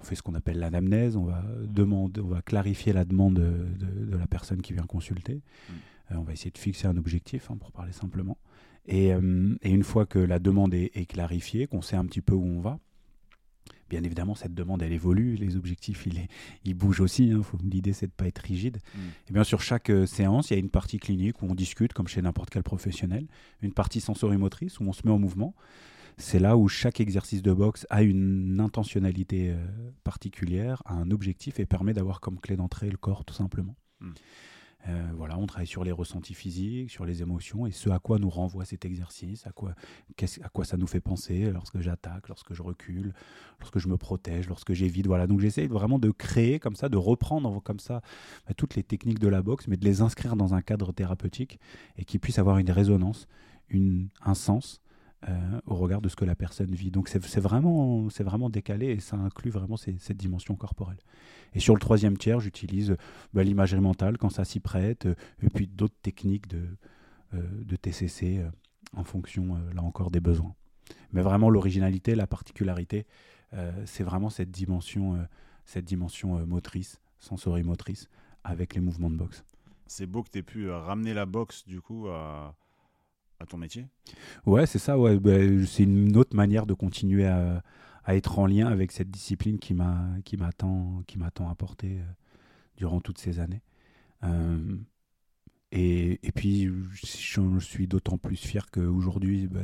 on fait ce qu'on appelle l'anamnèse, on va demander, on va clarifier la demande de, de- de la personne qui vient consulter. Mm. Euh, on va essayer de fixer un objectif, hein, pour parler simplement. Et, euh, et une fois que la demande est, est clarifiée, qu'on sait un petit peu où on va, bien évidemment, cette demande, elle évolue, les objectifs, ils, ils bougent aussi. hein. L'idée, c'est de ne pas être rigide. Mm. Et bien, sur chaque euh, séance, il y a une partie clinique où on discute, comme chez n'importe quel professionnel, une partie sensorimotrice où on se met en mouvement. C'est là où chaque exercice de boxe a une intentionnalité euh, particulière, a un objectif et permet d'avoir comme clé d'entrée le corps, tout simplement. Mm. Euh, voilà, on travaille sur les ressentis physiques, sur les émotions et ce à quoi nous renvoie cet exercice, à quoi, qu'est-ce- à quoi ça nous fait penser lorsque j'attaque, lorsque je recule, lorsque je me protège, lorsque j'évite. Voilà, donc j'essaie vraiment de créer comme ça, de reprendre comme ça bah, toutes les techniques de la boxe, mais de les inscrire dans un cadre thérapeutique et qui puisse avoir une résonance, une, un sens euh, au regard de ce que la personne vit. Donc c'est vraiment, vraiment décalé et ça inclut vraiment cette dimension corporelle. Et sur le troisième tiers, j'utilise bah, l'imagerie mentale quand ça s'y prête, euh, et puis d'autres techniques de, euh, de TCC en fonction, là encore, des besoins. Mais vraiment, l'originalité, la particularité, c'est vraiment cette dimension, cette dimension motrice, sensorimotrice, avec les mouvements de boxe. c'est beau que tu aies pu ramener la boxe, du coup, à, ton métier? Ouais, c'est ça. Bah, c'est une autre manière de continuer à, être en lien avec cette discipline qui m'a tant apporté euh, durant toutes ces années. Euh, et, puis, je suis d'autant plus fier qu'aujourd'hui, bah,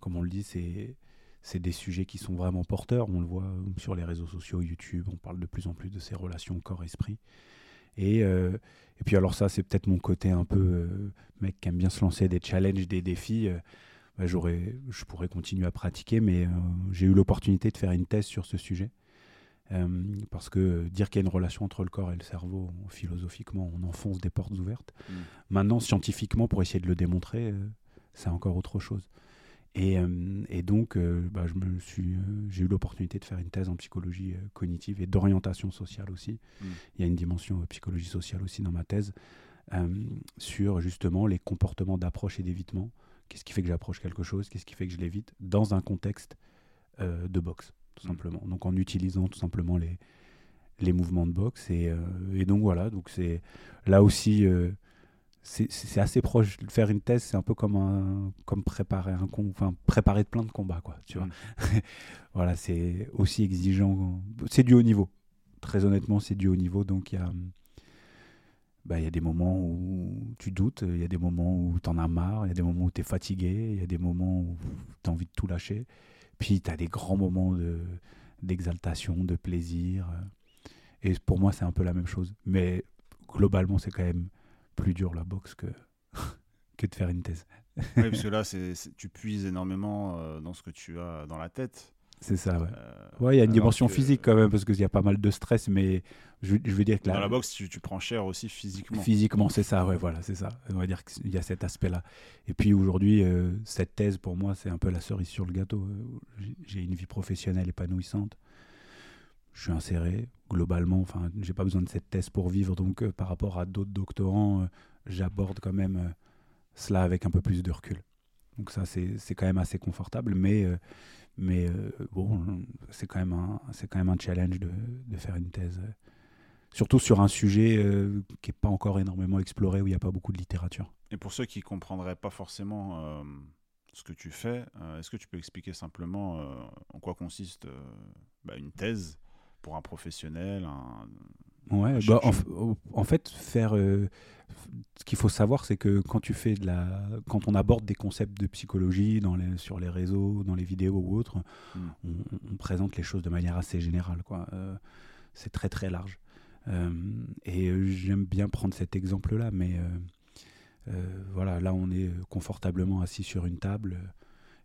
comme on le dit, c'est des sujets qui sont vraiment porteurs. On le voit sur les réseaux sociaux, YouTube. On parle de plus en plus de ces relations corps-esprit. Et, euh, et puis alors ça, c'est peut-être mon côté un peu euh, mec qui aime bien se lancer des challenges, des défis. euh, bah, j'aurais, je pourrais continuer à pratiquer, mais j'ai eu l'opportunité de faire une thèse sur ce sujet. Euh, parce que dire qu'il y a une relation entre le corps et le cerveau, philosophiquement, on enfonce des portes ouvertes. Mm. Maintenant, scientifiquement, pour essayer de le démontrer, euh, c'est encore autre chose. Et, euh, et donc, euh, bah, je me suis, euh, j'ai eu l'opportunité de faire une thèse en psychologie cognitive et d'orientation sociale aussi. Mm. Il y a une dimension psychologie sociale aussi dans ma thèse sur justement les comportements d'approche et d'évitement. Qu'est-ce qui fait que j'approche quelque chose? Qu'est-ce qui fait que je l'évite? Dans un contexte de boxe, tout Mm. simplement. Donc en utilisant tout simplement les, les mouvements de boxe. Et, euh, et donc voilà, donc c'est là aussi, euh, c'est assez proche. Faire une thèse, c'est un peu comme, un, comme préparer un com- enfin, préparer plein de combats, quoi. Tu vois. Mm. [laughs] voilà, c'est aussi exigeant. C'est du haut niveau. Très honnêtement, c'est du haut niveau. Donc il y a. bah, il y a des moments où tu doutes, il y a des moments où tu en as marre, il y a des moments où tu es fatigué, il y a des moments où tu as envie de tout lâcher. Puis tu as des grands moments de, d'exaltation, de plaisir. Et pour moi, c'est un peu la même chose. Mais globalement, c'est quand même plus dur la boxe que, [laughs] que de faire une thèse. Oui, parce que [laughs] là, tu puises énormément euh, dans ce que tu as dans la tête. C'est ça, ouais. Euh, Ouais, il y a une dimension que physique quand même, parce qu'il y a pas mal de stress, mais je, je veux dire que Dans là, la boxe, tu, tu prends cher aussi physiquement. Physiquement, c'est ça, ouais, voilà, c'est ça. On va dire qu'il y a cet aspect-là. Et puis aujourd'hui, euh, cette thèse, pour moi, c'est un peu la cerise sur le gâteau. Euh, J'ai une vie professionnelle épanouissante. Je suis inséré, globalement. Enfin, j'ai pas besoin de cette thèse pour vivre. Donc, euh, par rapport à d'autres doctorants, euh, j'aborde quand même euh, cela avec un peu plus de recul. Donc, ça, c'est quand même assez confortable. Mais, mais bon, c'est quand, même un- quand même un challenge de, de faire une thèse. Surtout sur un sujet qui n'est pas encore énormément exploré, où il n'y a pas beaucoup de littérature. Et pour ceux qui comprendraient pas forcément ce que tu fais, est-ce que tu peux expliquer simplement en quoi consiste bah, une thèse pour un professionnel, un, Ouais, bah, en, en, fait, faire. Euh, ce qu'il faut savoir, c'est que quand tu fais de la, quand on aborde des concepts de psychologie dans les, sur les réseaux, dans les vidéos ou autres, hmm. on, présente les choses de manière assez générale. Quoi. Euh, c'est très très large. Euh, et j'aime bien prendre cet exemple-là, mais voilà, là on est confortablement assis sur une table.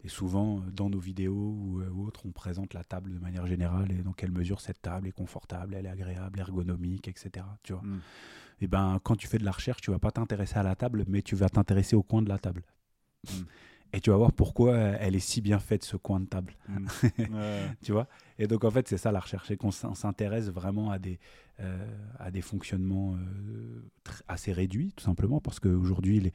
Et souvent, euh, dans nos vidéos euh, ou, autres, on présente la table de manière générale et dans quelle mesure cette table est confortable, elle est agréable, ergonomique, etc. Tu vois. Mm. Et ben, quand tu fais de la recherche, tu vas pas t'intéresser à la table, mais tu vas t'intéresser au coin de la table. Mm. Et tu vas voir pourquoi elle est si bien faite, ce coin de table. Mm. [laughs] tu vois? Et donc, en fait, c'est ça la recherche, qu'on s'intéresse vraiment à des, euh, à des fonctionnements euh, assez réduits, tout simplement, parce qu'aujourd'hui, les,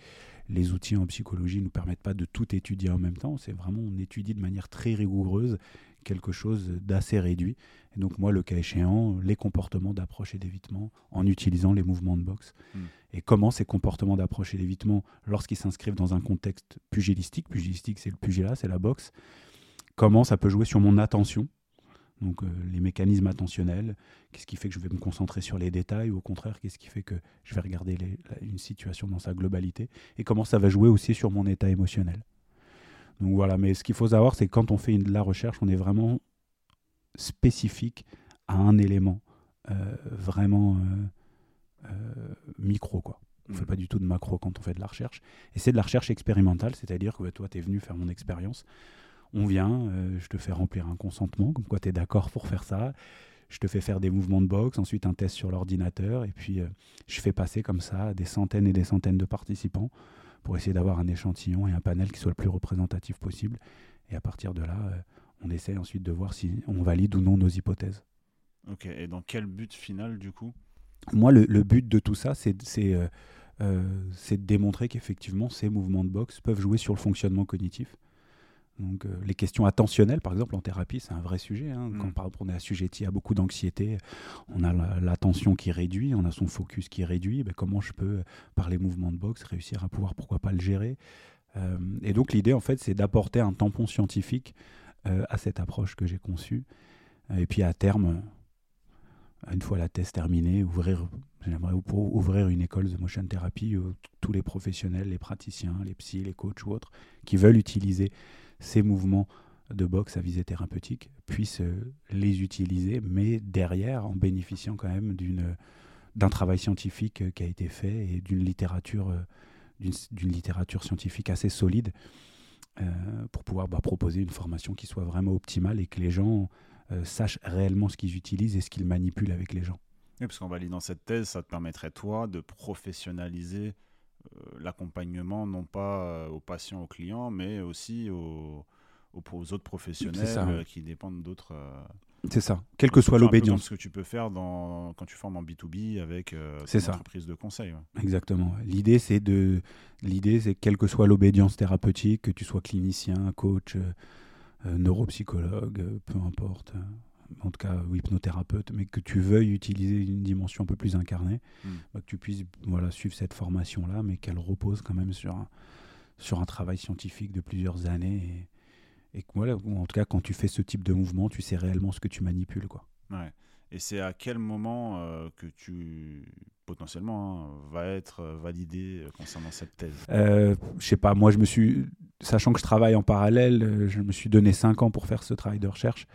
les outils en psychologie ne nous permettent pas de tout étudier en même temps. C'est vraiment, on étudie de manière très rigoureuse quelque chose d'assez réduit. Et donc moi, le cas échéant, les comportements d'approche et d'évitement en utilisant les mouvements de boxe. Hmm. Et comment ces comportements d'approche et d'évitement, lorsqu'ils s'inscrivent dans un contexte pugilistique, pugilistique c'est le pugilat, c'est la boxe, comment ça peut jouer sur mon attention, donc euh, les mécanismes attentionnels, qu'est-ce qui fait que je vais me concentrer sur les détails ou au contraire, qu'est-ce qui fait que je vais regarder une situation dans sa globalité, et comment ça va jouer aussi sur mon état émotionnel. Donc voilà, mais ce qu'il faut savoir, c'est que quand on fait de la recherche, on est vraiment spécifique à un élément euh, vraiment euh, euh, micro. Quoi. On ne fait mm. pas du tout de macro quand on fait de la recherche. Et c'est de la recherche expérimentale, c'est-à-dire que bah, toi, tu es venu faire mon expérience. On vient, je te fais remplir un consentement, comme quoi tu es d'accord pour faire ça. Je te fais faire des mouvements de boxe, ensuite un test sur l'ordinateur, et puis je fais passer comme ça des centaines et des centaines de participants pour essayer d'avoir un échantillon et un panel qui soit le plus représentatif possible. Et à partir de là, euh, on essaie ensuite de voir si on valide ou non nos hypothèses. Ok, et dans quel but final du coup? Moi, le, but de tout ça, c'est euh, euh, de démontrer qu'effectivement, ces mouvements de boxe peuvent jouer sur le fonctionnement cognitif. Donc, euh, les questions attentionnelles, par exemple, en thérapie, c'est un vrai sujet. Hein. Quand mm. on est assujetti à beaucoup d'anxiété, on a l'attention qui réduit, on a son focus qui réduit. Ben, comment je peux, par les mouvements de boxe, réussir à pouvoir, pourquoi pas, le gérer? Euh, Et donc, l'idée, en fait, c'est d'apporter un tampon scientifique euh, à cette approche que j'ai conçue. Et puis, à terme, une fois la thèse terminée, ouvrir, j'aimerais ouvrir une école de motion therapy où tous les professionnels, les praticiens, les psys, les coachs ou autres, qui veulent utiliser ces mouvements de boxe à visée thérapeutique puissent euh, les utiliser, mais derrière en bénéficiant quand même d'une d'un travail scientifique euh, qui a été fait et d'une littérature euh, littérature scientifique assez solide pour pouvoir bah, proposer une formation qui soit vraiment optimale et que les gens sachent réellement ce qu'ils utilisent et ce qu'ils manipulent avec les gens. Oui, parce qu'en validant cette thèse, ça te permettrait toi de professionnaliser euh, l'accompagnement, non pas euh, aux patients, aux clients, mais aussi aux, aux, autres professionnels euh, qui dépendent d'autres. C'est ça, quelle que soit l'obédience. Ce que tu peux faire dans, quand tu formes en B2B avec euh, une entreprise de conseil. Exactement. L'idée, c'est de, l'idée, c'est quelle que soit l'obédience thérapeutique, que tu sois clinicien, coach, neuropsychologue, peu importe, en tout cas hypnothérapeute, mais que tu veuilles utiliser une dimension un peu plus incarnée, hmm. bah, que tu puisses voilà, suivre cette formation-là, mais qu'elle repose quand même sur un, sur un travail scientifique de plusieurs années. Et, et voilà, en tout cas, quand tu fais ce type de mouvement, tu sais réellement ce que tu manipules. Quoi. Ouais. Et c'est à quel moment euh, que tu potentiellement hein, va être validé euh, concernant cette thèse? Euh, Je sais pas, moi je me suis, sachant que je travaille en parallèle, euh, je me suis donné 5 ans pour faire ce travail de recherche.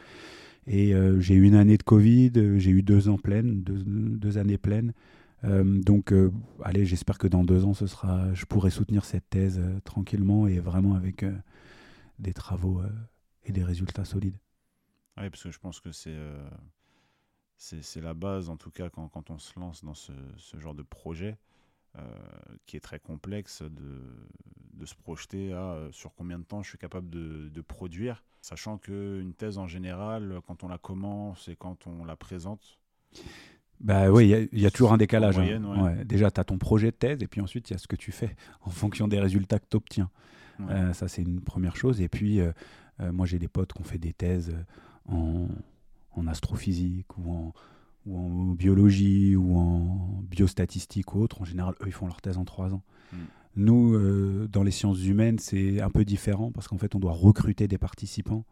Et euh, j'ai eu une année de Covid, euh, j'ai eu deux ans pleines, deux, années pleines. Euh, donc, allez, j'espère que dans deux ans, ce sera, je pourrai soutenir cette thèse tranquillement et vraiment avec des travaux et des résultats solides. Oui, parce que je pense que c'est c'est la base, en tout cas, quand, on se lance dans ce, ce genre de projet. Qui est très complexe de, de se projeter à euh, sur combien de temps je suis capable de, de produire, sachant qu'une thèse en général, quand on la commence et quand on la présente, bah oui, il y, a toujours un décalage. Hein. Déjà, tu as ton projet de thèse et puis ensuite, il y a ce que tu fais [laughs] en fonction des résultats que tu obtiens. Euh, ça, c'est une première chose. Et puis, moi, j'ai des potes qui ont fait des thèses en, en astrophysique ou en, ou en biologie ou en biostatistique ou autre, en général, eux, ils font leur thèse en trois ans. Nous, euh, dans les sciences humaines, c'est un peu différent parce qu'en fait, on doit recruter des participants.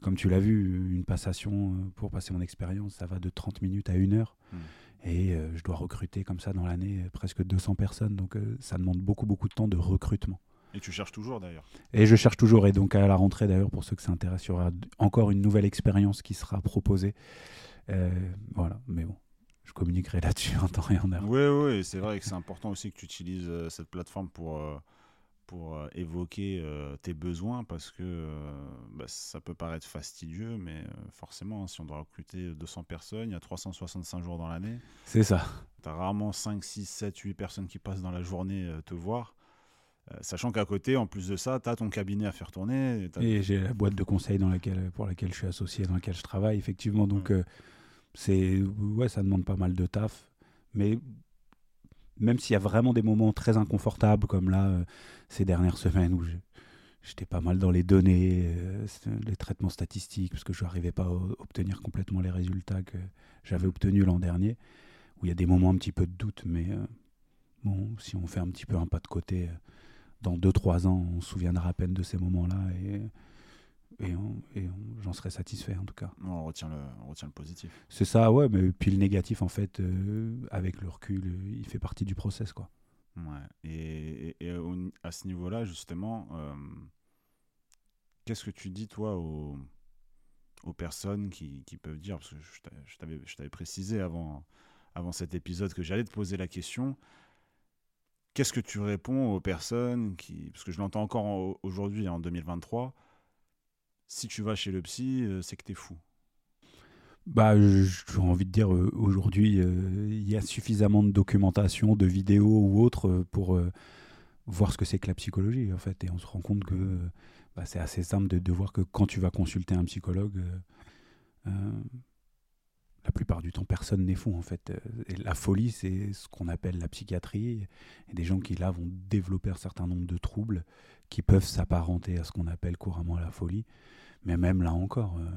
Comme tu l'as vu, une passation euh, pour passer mon expérience, ça va de 30 minutes à une heure. Hmm. Et euh, je dois recruter comme ça dans l'année presque 200 personnes. Donc ça demande beaucoup, beaucoup de temps de recrutement. Et tu cherches toujours d'ailleurs. Et je cherche toujours. Et donc à la rentrée d'ailleurs, pour ceux que ça intéresse, il y aura encore une nouvelle expérience qui sera proposée. voilà, mais bon, je communiquerai là-dessus en temps et en heure. Oui, oui, c'est vrai que c'est important aussi que tu utilises cette plateforme pour pour euh, évoquer euh, tes besoins parce que euh, bah, ça peut paraître fastidieux, mais forcément, hein, si on doit recruter 200 personnes, il y a 365 jours dans l'année. C'est ça. Tu as rarement 5, 6, 7, 8 personnes qui passent dans la journée te voir. sachant qu'à côté, en plus de ça, tu as ton cabinet à faire tourner. Et j'ai la boîte de conseil dans laquelle, pour laquelle je suis associé, dans laquelle je travaille, effectivement. Donc, c'est ouais, ça demande pas mal de taf. Mais même s'il y a vraiment des moments très inconfortables, comme là, euh, ces dernières semaines où j'étais pas mal dans les données, euh, les traitements statistiques, parce que je n'arrivais pas à obtenir complètement les résultats que j'avais obtenus l'an dernier, où il y a des moments un petit peu de doute, mais euh, bon, si on fait un petit peu un pas de côté, dans 2-3 ans, on se souviendra à peine de ces moments-là et, j'en serais satisfait en tout cas. On retient le, on retient le positif. C'est ça, ouais, mais puis le négatif en fait, euh, avec le recul, euh, il fait partie du process quoi. Ouais. Et, et, à ce niveau-là, justement, euh, qu'est-ce que tu dis toi aux, aux personnes qui, qui, peuvent dire, parce que je t'avais précisé avant, avant cet épisode que j'allais te poser la question, qu'est-ce que tu réponds aux personnes qui, parce que je l'entends encore aujourd'hui en 2023, si tu vas chez le psy, euh, c'est que tu es fou. Bah, j'ai envie de dire, euh, aujourd'hui, euh, il y a suffisamment de documentation, de vidéos ou autres pour voir ce que c'est que la psychologie, en fait. Et on se rend compte que bah, c'est assez simple de, voir que quand tu vas consulter un psychologue, la plupart du temps, personne n'est fou, en fait. Et la folie, c'est ce qu'on appelle la psychiatrie. Et des gens qui, là, vont développer un certain nombre de troubles qui peuvent s'apparenter à ce qu'on appelle couramment la folie. Mais même là encore, euh,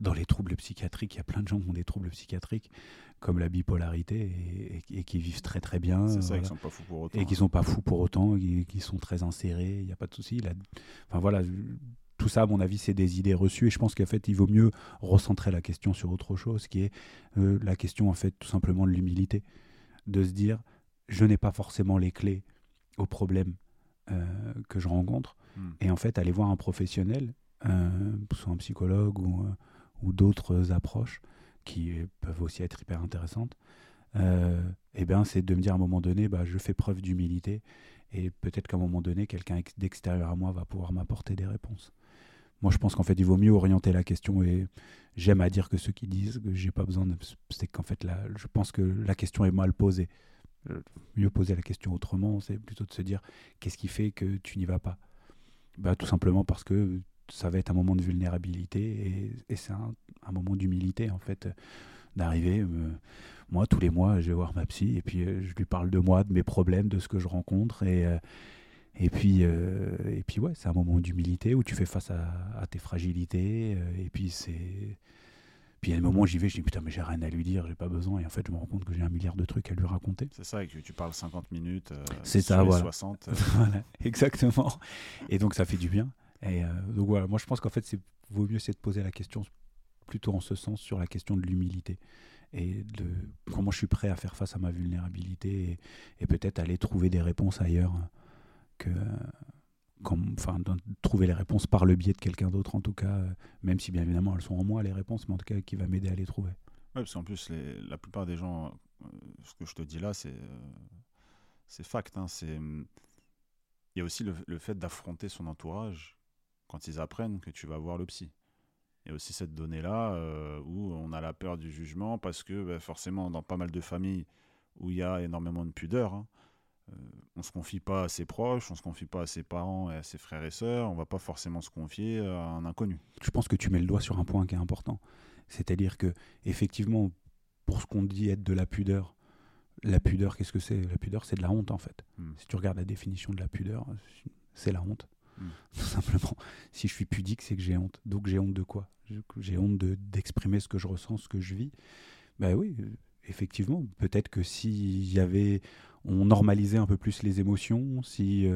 dans les troubles psychiatriques, il y a plein de gens qui ont des troubles psychiatriques, comme la bipolarité, et, qui vivent très très bien. C'est ça, qui sont pas fous pour autant. Et qui sont pas fous pour autant, qui, qui sont très insérés, il n'y a pas de souci. Enfin voilà, tout ça, à mon avis, c'est des idées reçues. Et je pense qu'en fait, il vaut mieux recentrer la question sur autre chose, qui est euh, la question, en fait, tout simplement de l'humilité. De se dire, je n'ai pas forcément les clés au problème euh, que je rencontre. Hmm. Et en fait, aller voir un professionnel euh, soit un psychologue ou, ou d'autres approches qui peuvent aussi être hyper intéressantes, eh ben, c'est de me dire à un moment donné, bah, je fais preuve d'humilité et peut-être qu'à un moment donné, quelqu'un d'extérieur à moi va pouvoir m'apporter des réponses. Moi, je pense qu'en fait, il vaut mieux orienter la question et j'aime à dire que ceux qui disent que j'ai pas besoin de. C'est qu'en fait, là, je pense que la question est mal posée. Mieux poser la question autrement, c'est plutôt de se dire qu'est-ce qui fait que tu n'y vas pas? Bah, Tout simplement parce que ça va être un moment de vulnérabilité et, c'est un, moment d'humilité en fait d'arriver euh, moi tous les mois je vais voir ma psy et puis euh, je lui parle de moi de mes problèmes de ce que je rencontre et euh, et puis et puis ouais c'est un moment d'humilité où tu fais face à, tes fragilités et puis c'est puis il y a des moments où j'y vais, je dis putain, mais j'ai rien à lui dire, j'ai pas besoin. Et en fait, je me rends compte que j'ai un milliard de trucs à lui raconter. C'est ça, et que tu parles 50 minutes. c'est ça, voilà. 60. [laughs] voilà, exactement. Et donc, ça fait du bien. Et euh, donc voilà, moi je pense qu'en fait, c'est vaut mieux c'est de poser la question plutôt en ce sens sur la question de l'humilité et de comment je suis prêt à faire face à ma vulnérabilité et, peut-être aller trouver des réponses ailleurs que enfin trouver les réponses par le biais de quelqu'un d'autre en tout cas même si bien évidemment elles sont en moi les réponses mais en tout cas qui va m'aider à les trouver ouais, parce qu'en plus la plupart des gens euh, ce que je te dis là c'est euh, c'est fact hein, c'est il y a aussi le, fait d'affronter son entourage quand ils apprennent que tu vas voir le psy. Il y a aussi cette donnée-là euh, où on a la peur du jugement parce que bah, forcément dans pas mal de familles où il y a énormément de pudeur, hein, euh, on se confie pas à ses proches, on se confie pas à ses parents et à ses frères et sœurs, on va pas forcément se confier à un inconnu. Je pense que tu mets le doigt sur un point qui est important, c'est-à-dire que effectivement pour ce qu'on dit être de la pudeur, la pudeur qu'est-ce que c'est? La pudeur c'est de la honte en fait. Hmm. Si tu regardes la définition de la pudeur, c'est la honte. Hmm. [laughs] Tout simplement. Si je suis pudique, c'est que j'ai honte. Donc j'ai honte de quoi? J'ai honte d'exprimer ce que je ressens, ce que je vis. Ben oui, effectivement. Peut-être que s'il y avait, on normalisait un peu plus les émotions, si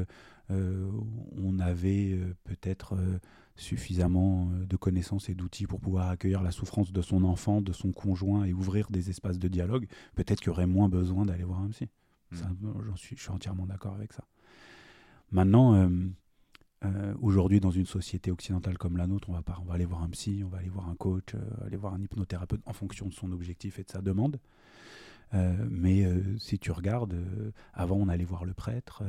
euh, on avait peut-être suffisamment de connaissances et d'outils pour pouvoir accueillir la souffrance de son enfant, de son conjoint et ouvrir des espaces de dialogue, peut-être qu'il y aurait moins besoin d'aller voir un psy. Mmh. J'en suis, je suis entièrement d'accord avec ça. Maintenant, euh, aujourd'hui, dans une société occidentale comme la nôtre, on va, pas, on va aller voir un psy, on va aller voir un coach, euh, aller voir un hypnothérapeute en fonction de son objectif et de sa demande. Euh, mais si tu regardes, avant on allait voir le prêtre,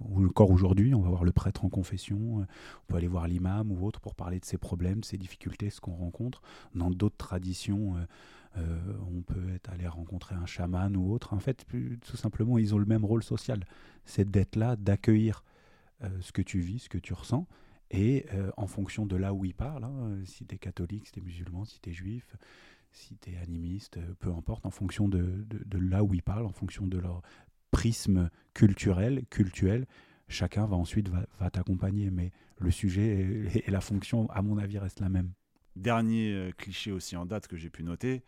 ou encore aujourd'hui on va voir le prêtre en confession, on peut aller voir l'imam ou autre pour parler de ses problèmes, ses difficultés, ce qu'on rencontre. Dans d'autres traditions, on peut être allé rencontrer un chaman ou autre. En fait, tout simplement, ils ont le même rôle social, c'est d'être là, d'accueillir euh, ce que tu vis, ce que tu ressens. Et euh, en fonction de là où il parle, hein, si tu es catholique, si tu es musulman, si tu es juif, si tu es animiste, euh, peu importe, en fonction de, de, là où ils parlent, en fonction de leur prisme culturel, cultuel, chacun va ensuite va, va t'accompagner. Mais le sujet et, la fonction, à mon avis, reste la même. Dernier cliché aussi en date que j'ai pu noter,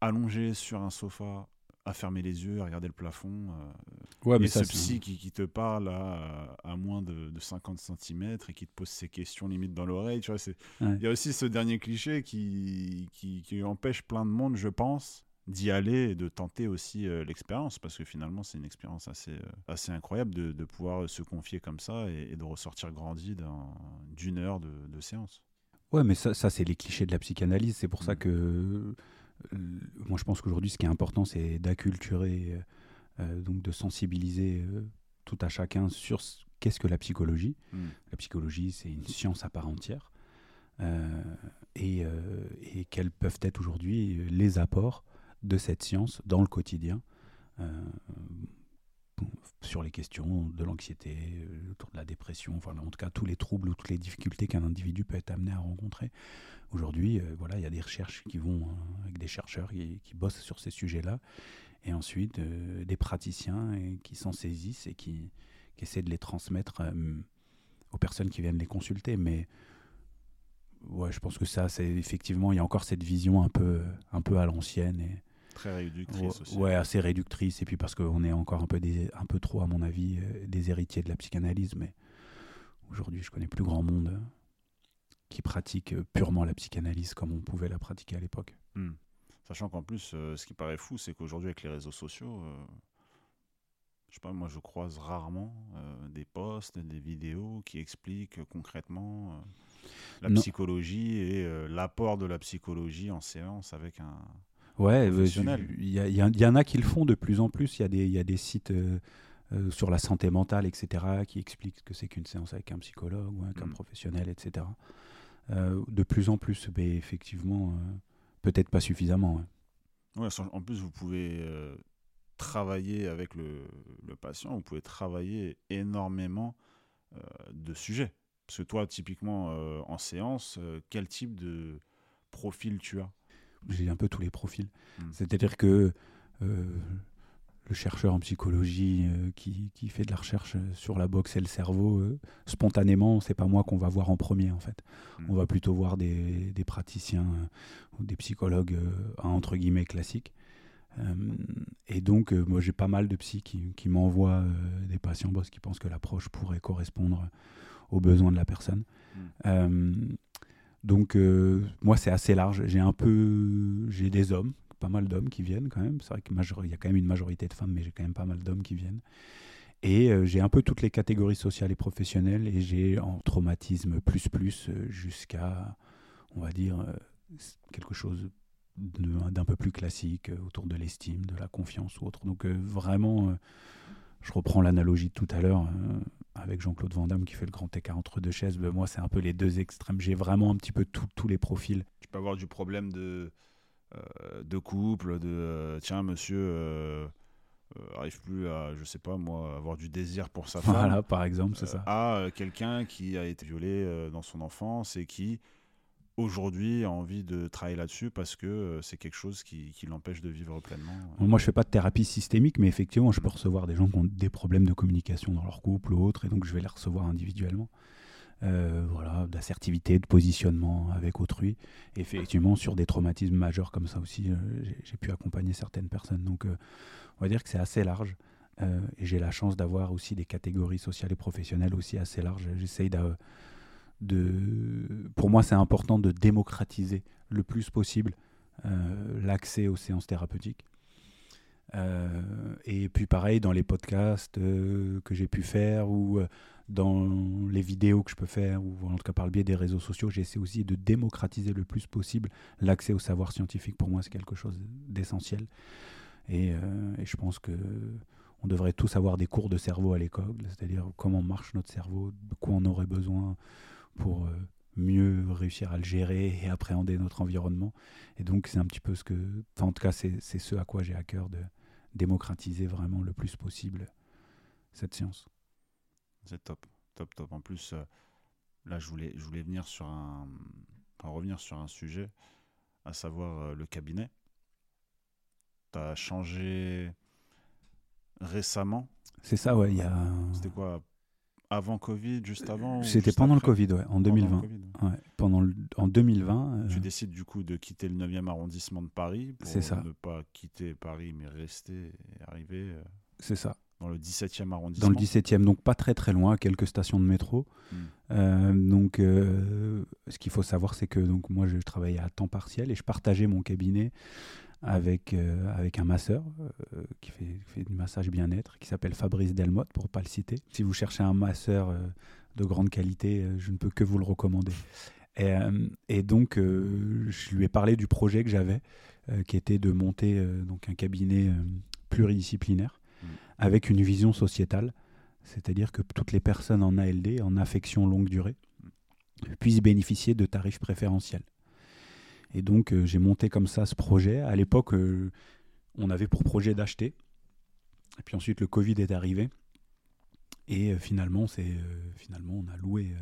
allongé sur un sofa à fermer les yeux, à regarder le plafond. Euh, ouais, mais ce psy qui, qui, te parle à, à moins de, de, 50 cm et qui te pose ses questions limite dans l'oreille. Tu vois, il y a aussi ce dernier cliché qui, qui, qui, empêche plein de monde, je pense, d'y aller et de tenter aussi euh, l'expérience parce que finalement c'est une expérience assez, euh, assez incroyable de, de, pouvoir se confier comme ça et, de ressortir grandi d'une heure de, de, séance. Ouais, mais ça, ça c'est les clichés de la psychanalyse. C'est pour ça mmh. que moi, je pense qu'aujourd'hui, ce qui est important, c'est d'acculturer, euh, euh, donc de sensibiliser tout à chacun sur qu'est-ce que la psychologie. Hmm. La psychologie, c'est une science à part entière. et, et, quels peuvent être aujourd'hui les apports de cette science dans le quotidien sur les questions de l'anxiété, autour de la dépression, enfin en tout cas tous les troubles ou toutes les difficultés qu'un individu peut être amené à rencontrer. Aujourd'hui, euh, voilà, il y a des recherches qui vont euh, avec des chercheurs qui, bossent sur ces sujets-là, et ensuite euh, des praticiens qui s'en saisissent et qui, essaient de les transmettre aux personnes qui viennent les consulter. Mais ouais, je pense que ça, c'est effectivement, il y a encore cette vision un peu, un peu à l'ancienne et très réductrice aussi. Ouais, assez réductrice. Et puis parce qu'on est encore un peu, des, un peu trop, à mon avis, des héritiers de la psychanalyse. Mais aujourd'hui, je connais plus grand monde qui pratique euh, purement la psychanalyse comme on pouvait la pratiquer à l'époque. Hmm. Sachant qu'en plus, euh, ce qui paraît fou, c'est qu'aujourd'hui, avec les réseaux sociaux, euh, je sais pas, moi, je croise rarement des posts, des vidéos qui expliquent concrètement la psychologie et l'apport de la psychologie en séance avec un. Ouais, il y, y, en a qui le font de plus en plus. Il y, y, a des sites. sur la santé mentale, etc., qui expliquent ce que c'est qu'une séance avec un psychologue ou avec un hmm. professionnel, etc. Euh, de plus en plus, mais effectivement, euh, peut-être pas suffisamment. en plus, vous pouvez euh, travailler avec le, patient, vous pouvez travailler énormément de sujets. Parce que toi, typiquement, en séance, quel type de profil tu as? J'ai un peu tous les profils. Hmm. C'est-à-dire que le chercheur en psychologie euh, qui, qui, fait de la recherche euh, sur la boxe et le cerveau, euh, spontanément, c'est pas moi qu'on va voir en premier en fait. Hmm. On va plutôt voir des, des praticiens ou des psychologues entre guillemets classiques. et donc, moi j'ai pas mal de psy qui, qui m'envoient des patients parce qu'ils pensent que l'approche pourrait correspondre aux besoins de la personne. Hmm. donc, moi c'est assez large. J'ai un peu, j'ai des hommes pas mal d'hommes qui viennent quand même. C'est vrai qu'il y a quand même une majorité de femmes, mais j'ai quand même pas mal d'hommes qui viennent. Et euh, j'ai un peu toutes les catégories sociales et professionnelles, et j'ai en traumatisme plus plus euh, jusqu'à, on va dire, euh, quelque chose d'un peu plus classique autour de l'estime, de la confiance ou autre. Donc vraiment, je reprends l'analogie de tout à l'heure avec Jean-Claude Van Damme qui fait le grand écart entre deux chaises. Ben, moi, c'est un peu les deux extrêmes. J'ai vraiment un petit peu tous les profils. Tu peux avoir du problème de de couple, de euh, tiens, monsieur euh, arrive plus à, je sais pas moi, avoir du désir pour sa femme. Voilà, par exemple, c'est ça. À quelqu'un qui a été violé dans son enfance et qui aujourd'hui a envie de travailler là-dessus parce que c'est quelque chose qui, qui l'empêche de vivre pleinement. Moi, je fais pas de thérapie systémique, mais effectivement, je peux recevoir des gens qui ont des problèmes de communication dans leur couple ou autre, et donc je vais les recevoir individuellement. Euh, voilà, d'assertivité, de positionnement avec autrui. Effectivement, sur des traumatismes majeurs comme ça aussi, euh, j'ai pu accompagner certaines personnes. Donc, euh, on va dire que c'est assez large. et j'ai la chance d'avoir aussi des catégories sociales et professionnelles aussi assez larges. J'essaye de, de, Pour moi, c'est important de démocratiser le plus possible l'accès aux séances thérapeutiques. et puis pareil, dans les podcasts que j'ai pu faire ou dans les vidéos que je peux faire, ou en tout cas par le biais des réseaux sociaux, j'essaie aussi de démocratiser le plus possible l'accès au savoir scientifique. Pour moi, c'est quelque chose d'essentiel. Et, euh, je pense que on devrait tous avoir des cours de cerveau à l'école, c'est-à-dire comment marche notre cerveau, de quoi on aurait besoin pour euh, mieux réussir à le gérer et appréhender notre environnement. Et donc, c'est un petit peu ce que, en tout cas, c'est ce à quoi j'ai à cœur de démocratiser vraiment le plus possible cette science. C'est top, top, top. En plus, euh, là, je voulais, je voulais venir sur un, revenir sur un sujet, à savoir euh, le cabinet. Tu as changé récemment. C'est ça, ouais. Y a... C'était quoi? Avant Covid, juste avant C'était pendant le Covid, ouais, en 2020. Ouais, pendant en 2020. Tu euh, décides du coup de quitter le 9e arrondissement de Paris pour ça. ne pas quitter Paris mais rester et arriver. C'est ça. Dans le 17e arrondissement. Dans le 17e, donc pas très très loin, quelques stations de métro. Hmm. Euh, donc, euh, ce qu'il faut savoir, c'est que donc moi, je travaillais à temps partiel et je partageais mon cabinet avec, euh, avec un masseur qui fait, fait, du massage bien-être, qui s'appelle Fabrice Delmotte, pour ne pas le citer. Si vous cherchez un masseur de grande qualité, je ne peux que vous le recommander. Et, et donc, je lui ai parlé du projet que j'avais, qui était de monter donc un cabinet pluridisciplinaire avec une vision sociétale, c'est-à-dire que toutes les personnes en ALD, en affection longue durée, puissent bénéficier de tarifs préférentiels. Et donc euh, j'ai monté comme ça ce projet. À l'époque, euh, on avait pour projet d'acheter. Et puis ensuite, le Covid est arrivé. Et euh, finalement, c'est finalement, on a loué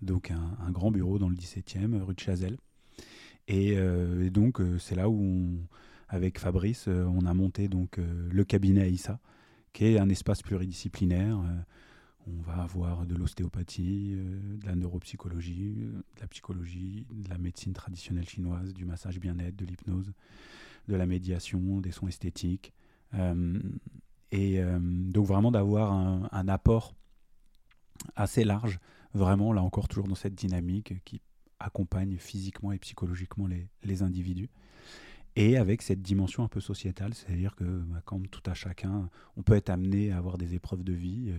donc un, grand bureau dans le 17e, rue de Chazelle. Et, et donc, c'est là où, on, avec Fabrice, on a monté donc le cabinet Aïssa, qui est un espace pluridisciplinaire. Euh, on va avoir de l'ostéopathie, euh, de la neuropsychologie, euh, de la psychologie, de la médecine traditionnelle chinoise, du massage bien-être, de l'hypnose, de la médiation, des soins esthétiques. et donc vraiment d'avoir un, apport assez large, vraiment là encore toujours dans cette dynamique qui accompagne physiquement et psychologiquement les individus et avec cette dimension un peu sociétale, c'est-à-dire que bah, comme tout à chacun, on peut être amené à avoir des épreuves de vie euh,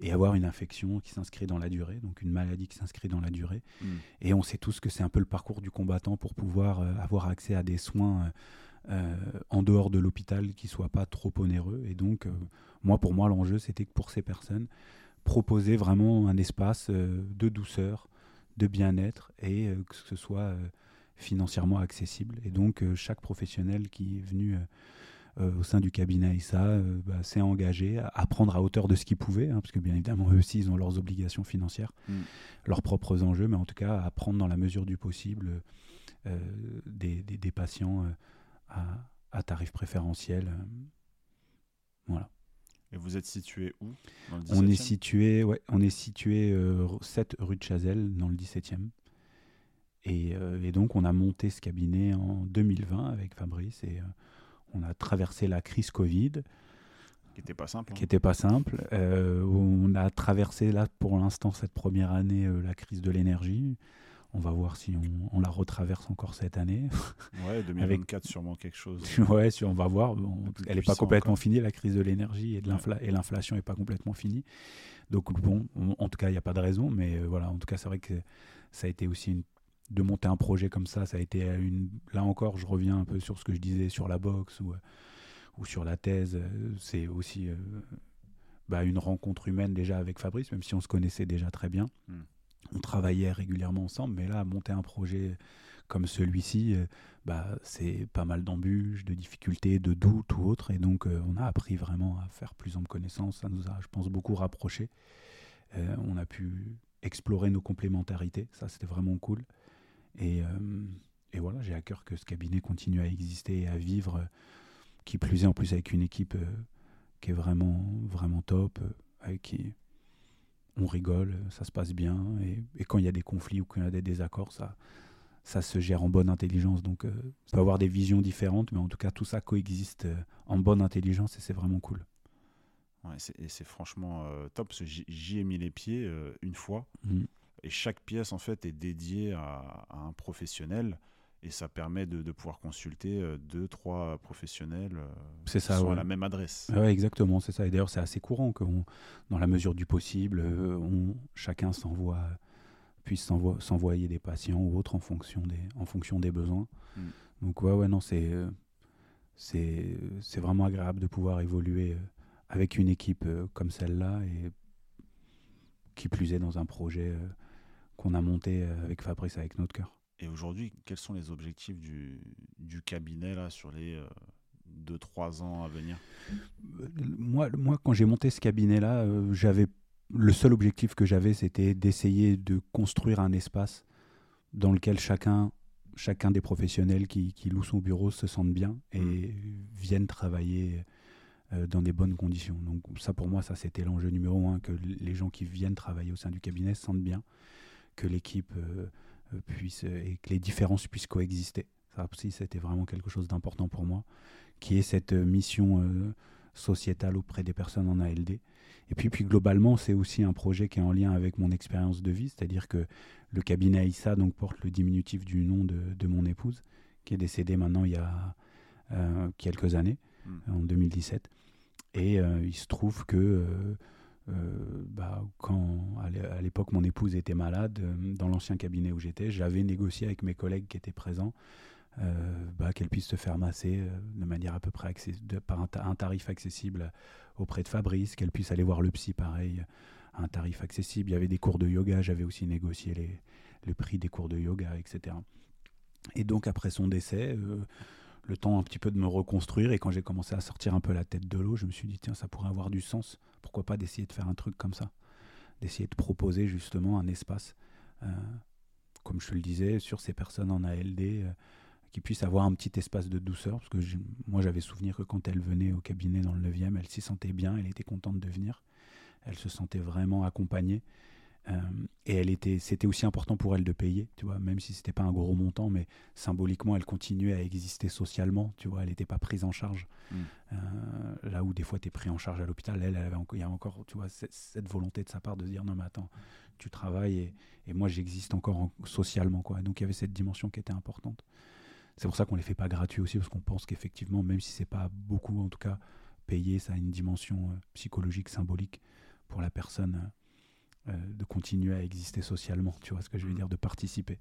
et avoir une infection qui s'inscrit dans la durée, donc une maladie qui s'inscrit dans la durée. Mm. Et on sait tous que c'est un peu le parcours du combattant pour pouvoir euh, avoir accès à des soins euh, en dehors de l'hôpital qui ne soient pas trop onéreux. Et donc, moi, pour moi, l'enjeu, c'était que pour ces personnes, proposer vraiment un espace de douceur, de bien-être et que ce soit financièrement accessible. Et donc, euh, chaque professionnel qui est venu euh, euh, au sein du cabinet ISA bah, s'est engagé à, prendre à hauteur de ce qu'il pouvait, hein, parce que bien évidemment, eux aussi, ils ont leurs obligations financières, mm. leurs propres enjeux, mais en tout cas, à prendre dans la mesure du possible des, des, patients à, à, tarif préférentiel. voilà. Et vous êtes situé où On est situé, ouais, on est situé 7 rue de Chazelle, dans le 17e. Euh, et, donc, on a monté ce cabinet en 2020 avec Fabrice et euh, on a traversé la crise Covid. Qui n'était pas simple. Qui n'était hein. pas simple. Euh, on a traversé, là, pour l'instant, cette première année, la crise de l'énergie. On va voir si on, la retraverse encore cette année. Ouais, [laughs] 2024, sûrement quelque chose. [laughs] ouais, si on va voir. elle n'est pas complètement finie, la crise de l'énergie et l'inflation n'est pas complètement finie. Donc, bon, en tout cas, il n'y a pas de raison. Mais voilà, en tout cas, c'est vrai que ça a été aussi une de monter un projet comme ça, ça a été une. Là encore, je reviens un peu sur ce que je disais sur la boxe ou, ou sur la thèse. C'est aussi euh, bah, une rencontre humaine déjà avec Fabrice, même si on se connaissait déjà très bien. Hmm. On travaillait régulièrement ensemble, mais là, monter un projet comme celui-ci, euh, bah, c'est pas mal d'embûches, de difficultés, de doutes ou autres. Et donc, euh, on a appris vraiment à faire plus en connaissance. Ça nous a, je pense, beaucoup rapprochés. on a pu explorer nos complémentarités. Ça, c'était vraiment cool. Et, euh, et voilà, j'ai à cœur que ce cabinet continue à exister et à vivre, euh, qui plus est en plus avec une équipe euh, qui est vraiment, vraiment top, avec qui on rigole, ça se passe bien. Et, et quand il y a des conflits ou quand il y a des désaccords, ça, ça se gère en bonne intelligence. Donc, ça peut avoir des visions différentes, mais en tout cas, tout ça coexiste en bonne intelligence et c'est vraiment cool. et c'est franchement top parce que j'y ai mis les pieds une fois. Mm. Et chaque pièce, en fait, est dédiée à, un professionnel. Et ça permet de, pouvoir consulter euh, deux, trois professionnels euh, c'est ça, qui à la même adresse. Ouais, exactement, c'est ça. Et d'ailleurs, c'est assez courant que, dans la mesure du possible, euh, on, chacun s'envoie, puisse s'envoyer des patients ou autres en fonction des, en fonction des besoins. Mm. Donc, ouais, ouais, non, c'est, c'est, c'est vraiment agréable de pouvoir évoluer avec une équipe comme celle-là et qui plus est dans un projet qu'on a monté euh, avec Fabrice, avec notre cœur. Et aujourd'hui, quels sont les objectifs du, du cabinet là, sur les 2-3 euh, ans à venir? Moi, moi, quand j'ai monté ce cabinet-là, euh, j'avais le seul objectif que j'avais, c'était d'essayer de construire un espace dans lequel chacun, chacun des professionnels qui, qui louent son bureau se sentent bien et mmh. viennent travailler dans des bonnes conditions. Donc ça, pour moi, ça c'était l'enjeu numéro un, que les gens qui viennent travailler au sein du cabinet se sentent bien que l'équipe euh, euh, puisse et que les différences puissent coexister. Ça aussi, c'était vraiment quelque chose d'important pour moi, qui est cette euh, mission sociétale auprès des personnes en ALD. Et puis, puis globalement, c'est aussi un projet qui est en lien avec mon expérience de vie, c'est-à-dire que le cabinet Aïssa donc, porte le diminutif du nom de, mon épouse, qui est décédée maintenant il y a quelques années, hmm. en 2017. Et il se trouve que euh, bah, quand à l'époque mon épouse était malade, euh, dans l'ancien cabinet où j'étais, j'avais négocié avec mes collègues qui étaient présents euh, bah, qu'elle puisse se faire masser de manière à peu près de, par un, tarif accessible auprès de Fabrice, qu'elle puisse aller voir le psy pareil, à un tarif accessible. Il y avait des cours de yoga, j'avais aussi négocié les, le prix des cours de yoga, etc. Et donc après son décès, le temps un petit peu de me reconstruire. Et quand j'ai commencé à sortir un peu la tête de l'eau, je me suis dit, tiens, ça pourrait avoir du sens. Pourquoi pas d'essayer de faire un truc comme ça D'essayer de proposer justement un espace, euh, comme je te le disais, sur ces personnes en ALD, euh, qui puissent avoir un petit espace de douceur. Parce que moi, j'avais souvenir que quand elle venait au cabinet dans le 9e, elle s'y sentait bien, elle était contente de venir. Elle se sentait vraiment accompagnée. Euh, et elle était, c'était aussi important pour elle de payer, tu vois, même si c'était pas un gros montant, mais symboliquement, elle continuait à exister socialement, tu vois, elle n'était pas prise en charge. Mm. Euh, là où des fois tu es pris en charge à l'hôpital, elle, avait il y a encore, tu vois, cette, volonté de sa part de dire non mais attends, tu travailles et, et moi j'existe encore socialement, quoi. donc il y avait cette dimension qui était importante. C'est pour ça qu'on les fait pas gratuits aussi, parce qu'on pense qu'effectivement, même si c'est pas beaucoup, en tout cas, payer, ça a une dimension euh, psychologique, symbolique pour la personne. Euh, de continuer à exister socialement, tu vois ce que je veux mm. dire, de participer.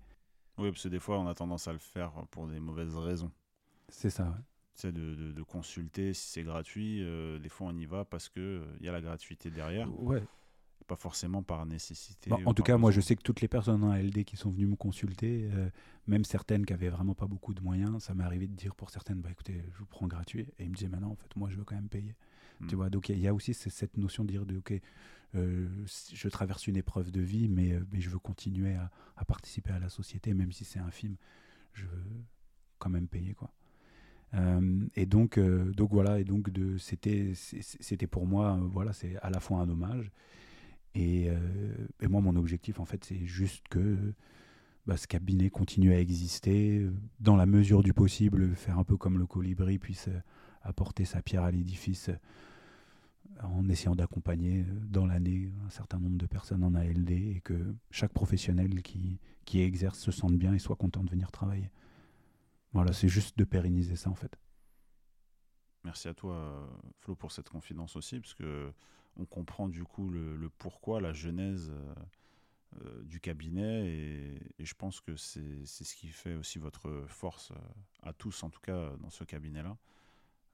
Oui, parce que des fois, on a tendance à le faire pour des mauvaises raisons. C'est ça, ouais. C'est de, de, consulter si c'est gratuit. Euh, des fois, on y va parce qu'il euh, il y a la gratuité derrière. Ouais. Pas forcément par nécessité. en tout cas, moi, je sais que toutes les personnes en LD qui sont venues me consulter, même certaines qui avaient vraiment pas beaucoup de moyens, ça m'est arrivé de dire pour certaines, bah écoutez, je vous prends gratuit. Et ils me disaient, maintenant, en fait, moi, je veux quand même payer. Tu mm. vois, donc il y, a aussi cette notion de dire, de, ok, euh, je traverse une épreuve de vie, mais, euh, je veux continuer à, participer à la société, même si c'est un film, je veux quand même payer quoi. Euh, et donc, donc voilà, et donc c'était, pour moi, voilà, c'est à la fois un hommage. Et, et, moi, mon objectif, en fait, c'est juste que bah, ce cabinet continue à exister dans la mesure du possible, faire un peu comme le colibri puisse apporter sa pierre à l'édifice en essayant d'accompagner euh, dans l'année un certain nombre de personnes en ALD et que chaque professionnel qui, qui exerce se sente bien et soit content de venir travailler. Voilà, c'est juste de pérenniser ça en fait. Merci à toi, Flo, pour cette confidence aussi, parce que on comprend du coup le, pourquoi, la genèse euh, euh, du cabinet, et, et, je pense que c'est ce qui fait aussi votre force à tous, en tout cas dans ce cabinet-là.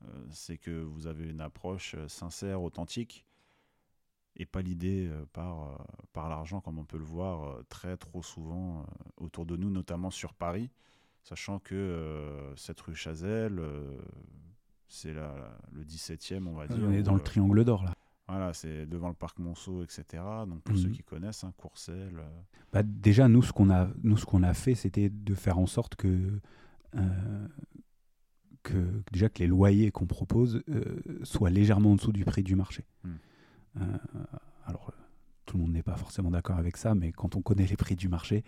Euh, c'est que vous avez une approche euh, sincère, authentique, et pas l'idée euh, par, par l'argent comme on peut le voir très trop souvent autour de nous, notamment sur Paris, sachant que cette rue Chazelle, c'est le 17e, on va dire. On est dans le triangle d'or là. Voilà, c'est devant le parc Monceau, etc. Donc pour ceux mhm. qui connaissent, hein, Courcelles. Bah, déjà, nous, ce qu'on a, nous, ce qu'on a fait, c'était de faire en sorte que que déjà que les loyers qu'on propose euh, soient légèrement en dessous du prix du marché. Hmm. Euh, alors, tout le monde n'est pas forcément d'accord avec ça, mais quand on connaît les prix du marché,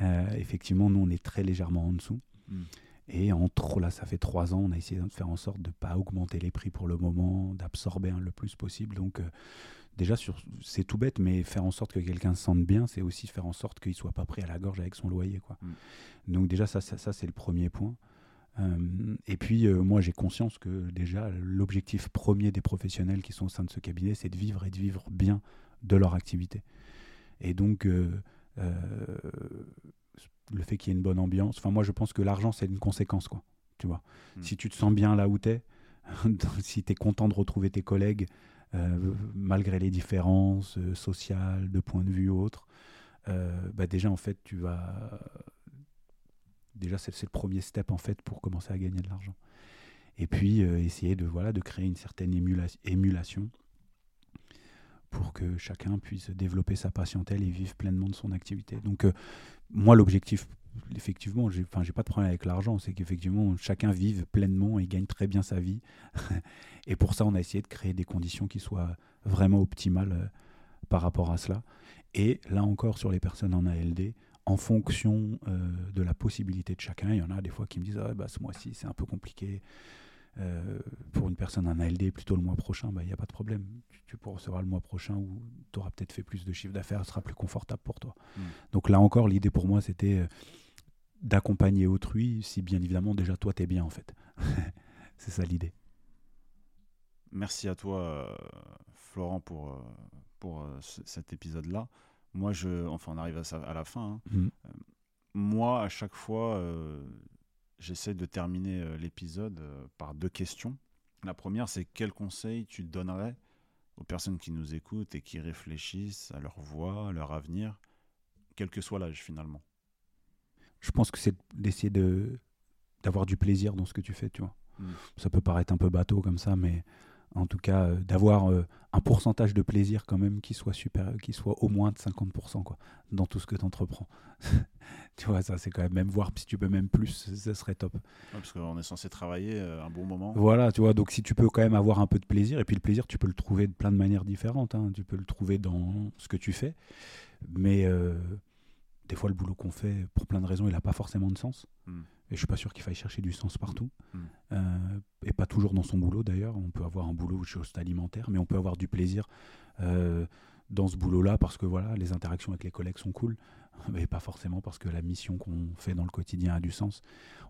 euh, effectivement, nous, on est très légèrement en dessous. Hmm. Et entre là, ça fait trois ans, on a essayé de faire en sorte de ne pas augmenter les prix pour le moment, d'absorber le plus possible. Donc, euh, déjà, c'est tout bête, mais faire en sorte que quelqu'un se sente bien, c'est aussi faire en sorte qu'il ne soit pas pris à la gorge avec son loyer. Quoi. Mm. Donc, déjà, ça, ça, c'est le premier point. Euh, et puis, euh, moi, j'ai conscience que déjà, l'objectif premier des professionnels qui sont au sein de ce cabinet, c'est de vivre et de vivre bien de leur activité. Et donc, le fait qu'il y ait une bonne ambiance. Enfin, moi, je pense que l'argent, c'est une conséquence, quoi. Tu vois. Hmm. Si tu te sens bien là où tu es, [laughs] si tu es content de retrouver tes collègues, euh, malgré les différences euh, sociales, de point de vue ou autres, euh, bah déjà, en fait, tu vas. Déjà, c'est le premier step, en fait, pour commencer à gagner de l'argent. Et puis, essayer de, voilà, de créer une certaine émulation pour que chacun puisse développer sa patientèle et vivre pleinement de son activité. Donc, euh, moi, l'objectif, effectivement, j'ai pas de problème avec l'argent, c'est qu'effectivement, chacun vive pleinement et gagne très bien sa vie. [laughs] et pour ça, on a essayé de créer des conditions qui soient vraiment optimales euh, par rapport à cela. Et là encore, sur les personnes en ALD, en fonction euh, de la possibilité de chacun, il y en a des fois qui me disent ah, bah, ce mois-ci, c'est un peu compliqué. Euh, pour une personne en ALD plutôt le mois prochain, il bah, n'y a pas de problème. Tu, pourras recevoir le mois prochain où tu auras peut-être fait plus de chiffre d'affaires, ce sera plus confortable pour toi. Mm. Donc là encore, l'idée pour moi, c'était euh, d'accompagner autrui, si bien évidemment déjà toi, tu es bien en fait. [laughs] C'est ça l'idée. Merci à toi, Florent, pour, pour cet épisode-là. Moi, je, enfin, on arrive à, à la fin. Hein. Mm. moi, à chaque fois, j'essaie de terminer euh, l'épisode euh, par deux questions. La première, c'est quel conseil tu donnerais aux personnes qui nous écoutent et qui réfléchissent à leur voix, à leur avenir, quel que soit l'âge finalement? Je pense que c'est d'essayer de d'avoir du plaisir dans ce que tu fais, tu vois. Hmm. Ça peut paraître un peu bateau comme ça, mais en tout cas euh, d'avoir euh, un pourcentage de plaisir quand même qui soit super qui soit au moins de 50% quoi dans tout ce que tu entreprends [laughs] tu vois ça c'est quand même même voir si tu peux même plus ça serait top. Parce qu'on est censé travailler euh, un bon moment. Voilà tu vois donc si tu peux quand même avoir un peu de plaisir et puis le plaisir tu peux le trouver de plein de manières différentes hein. tu peux le trouver dans ce que tu fais. Mais des fois le boulot qu'on fait pour plein de raisons il n'a pas forcément de sens hmm. Et je suis pas sûr qu'il faille chercher du sens partout. Hmm. Euh, et pas toujours dans son boulot d'ailleurs. On peut avoir un boulot juste alimentaire, mais on peut avoir du plaisir euh, dans ce boulot-là parce que voilà, les interactions avec les collègues sont cool. [laughs] Mais pas forcément parce que la mission qu'on fait dans le quotidien a du sens.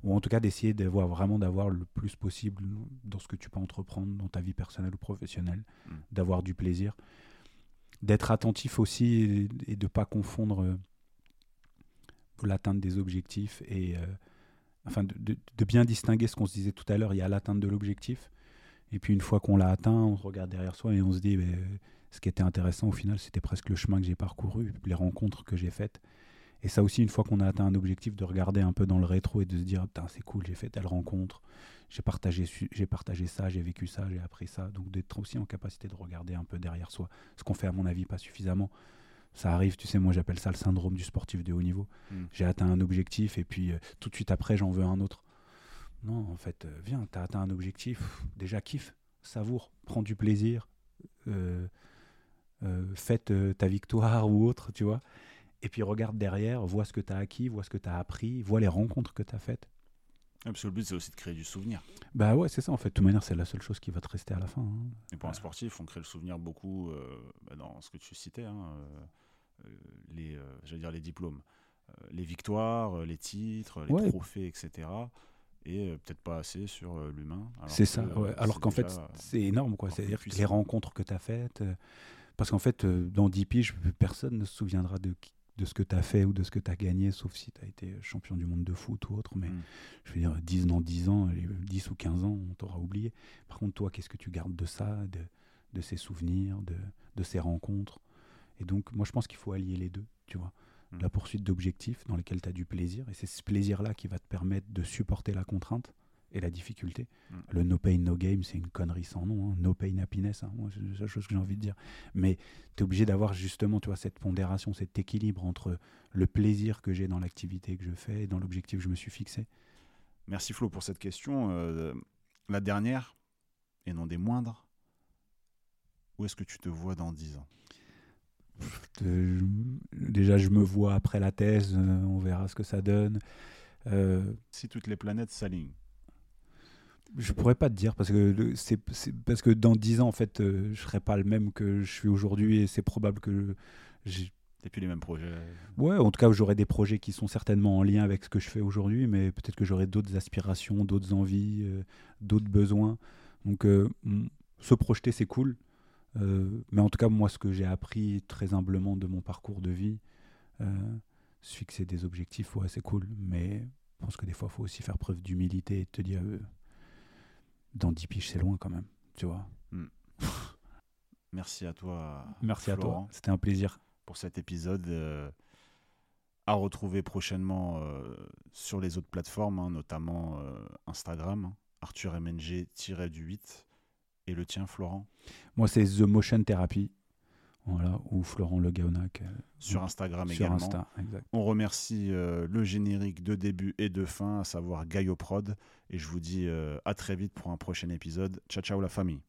Ou en tout cas d'essayer d'avoir vraiment d'avoir le plus possible dans ce que tu peux entreprendre, dans ta vie personnelle ou professionnelle, hmm. d'avoir du plaisir. D'être attentif aussi et, de ne pas confondre euh, l'atteinte des objectifs et enfin de, bien distinguer ce qu'on se disait tout à l'heure, il y a l'atteinte de l'objectif. Et puis une fois qu'on l'a atteint, on regarde derrière soi et on se dit, ben, ce qui était intéressant au final, c'était presque le chemin que j'ai parcouru, les rencontres que j'ai faites. Et ça aussi, une fois qu'on a atteint un objectif, de regarder un peu dans le rétro et de se dire, c'est cool, j'ai fait telle rencontre, j'ai partagé, j'ai partagé ça, j'ai vécu ça, j'ai appris ça. Donc d'être aussi en capacité de regarder un peu derrière soi, ce qu'on fait à mon avis pas suffisamment. Ça arrive, tu sais, moi j'appelle ça le syndrome du sportif de haut niveau. Hmm. J'ai atteint un objectif et puis euh, tout de suite après j'en veux un autre. Non, en fait, euh, viens, t'as atteint un objectif, déjà kiffe, savoure, prends du plaisir, euh, fête ta victoire ou autre, tu vois. Et puis regarde derrière, vois ce que tu as acquis, vois ce que tu as appris, vois les rencontres que tu as faites. parce que le but, c'est aussi de créer du souvenir. Bah ouais, c'est ça, en fait. De toute manière, c'est la seule chose qui va te rester à la fin. Hein. Et pour un sportif, on crée le souvenir beaucoup bah, dans ce que tu citais. Hein, euh, les, euh, dire les diplômes, euh, les victoires, les titres, les trophées, etc et peut-être pas assez sur l'humain. C'est ça, alors qu'en fait, c'est énorme, quoi. C'est-à-dire les rencontres que tu as faites. parce qu'en fait, dans 10 piges, personne ne se souviendra de, de ce que tu as fait ou de ce que tu as gagné, sauf si tu as été champion du monde de foot ou autre. Mais mm. je veux dire, 10 dans 10 ans, 10 ou 15 ans, on t'aura oublié. Par contre, toi, qu'est-ce que tu gardes de ça, de, de ces souvenirs, de, de ces rencontres? Et donc, moi, je pense qu'il faut allier les deux, tu vois. Mm. La poursuite d'objectifs dans lesquels tu as du plaisir, et c'est ce plaisir-là qui va te permettre de supporter la contrainte et la difficulté. Mm. Le no pain, no game, c'est une connerie sans nom. Hein. No pain, happiness, hein. c'est la chose que j'ai envie de dire. Mais tu es obligé d'avoir justement tu vois, cette pondération, cet équilibre entre le plaisir que j'ai dans l'activité que je fais et dans l'objectif que je me suis fixé. Merci Flo pour cette question. Euh, la dernière, et non des moindres, où est-ce que tu te vois dans 10 ans? Déjà, je me vois après la thèse, euh, on verra ce que ça donne. Euh, Si toutes les planètes s'alignent. je pourrais pas te dire parce que c'est parce que dans 10 ans en fait euh, je serai pas le même que je suis aujourd'hui et c'est probable que j'ai- Et puis les mêmes projets. ouais en tout cas j'aurai des projets qui sont certainement en lien avec ce que je fais aujourd'hui mais peut-être que j'aurai d'autres aspirations d'autres envies euh, d'autres besoins donc euh, se projeter c'est cool mais en tout cas moi ce que j'ai appris très humblement de mon parcours de vie euh, se fixer des objectifs ouais c'est cool mais je pense que des fois il faut aussi faire preuve d'humilité et te dire euh, dans 10 piges c'est loin quand même tu vois [laughs] Merci à toi. merci à toi c'était un plaisir pour cet épisode. euh, à retrouver prochainement euh, sur les autres plateformes, hein, notamment euh, Instagram, hein, Arthur MNG-du-8 et le tien, Florent, Moi, c'est The Motion Therapy. Voilà, ou Florent Le Gaonac. euh, sur Instagram sur également. Insta. Exact. On remercie euh, le générique de début et de fin, à savoir Gaio Prod. Et je vous dis euh, à très vite pour un prochain épisode. Ciao, ciao la famille.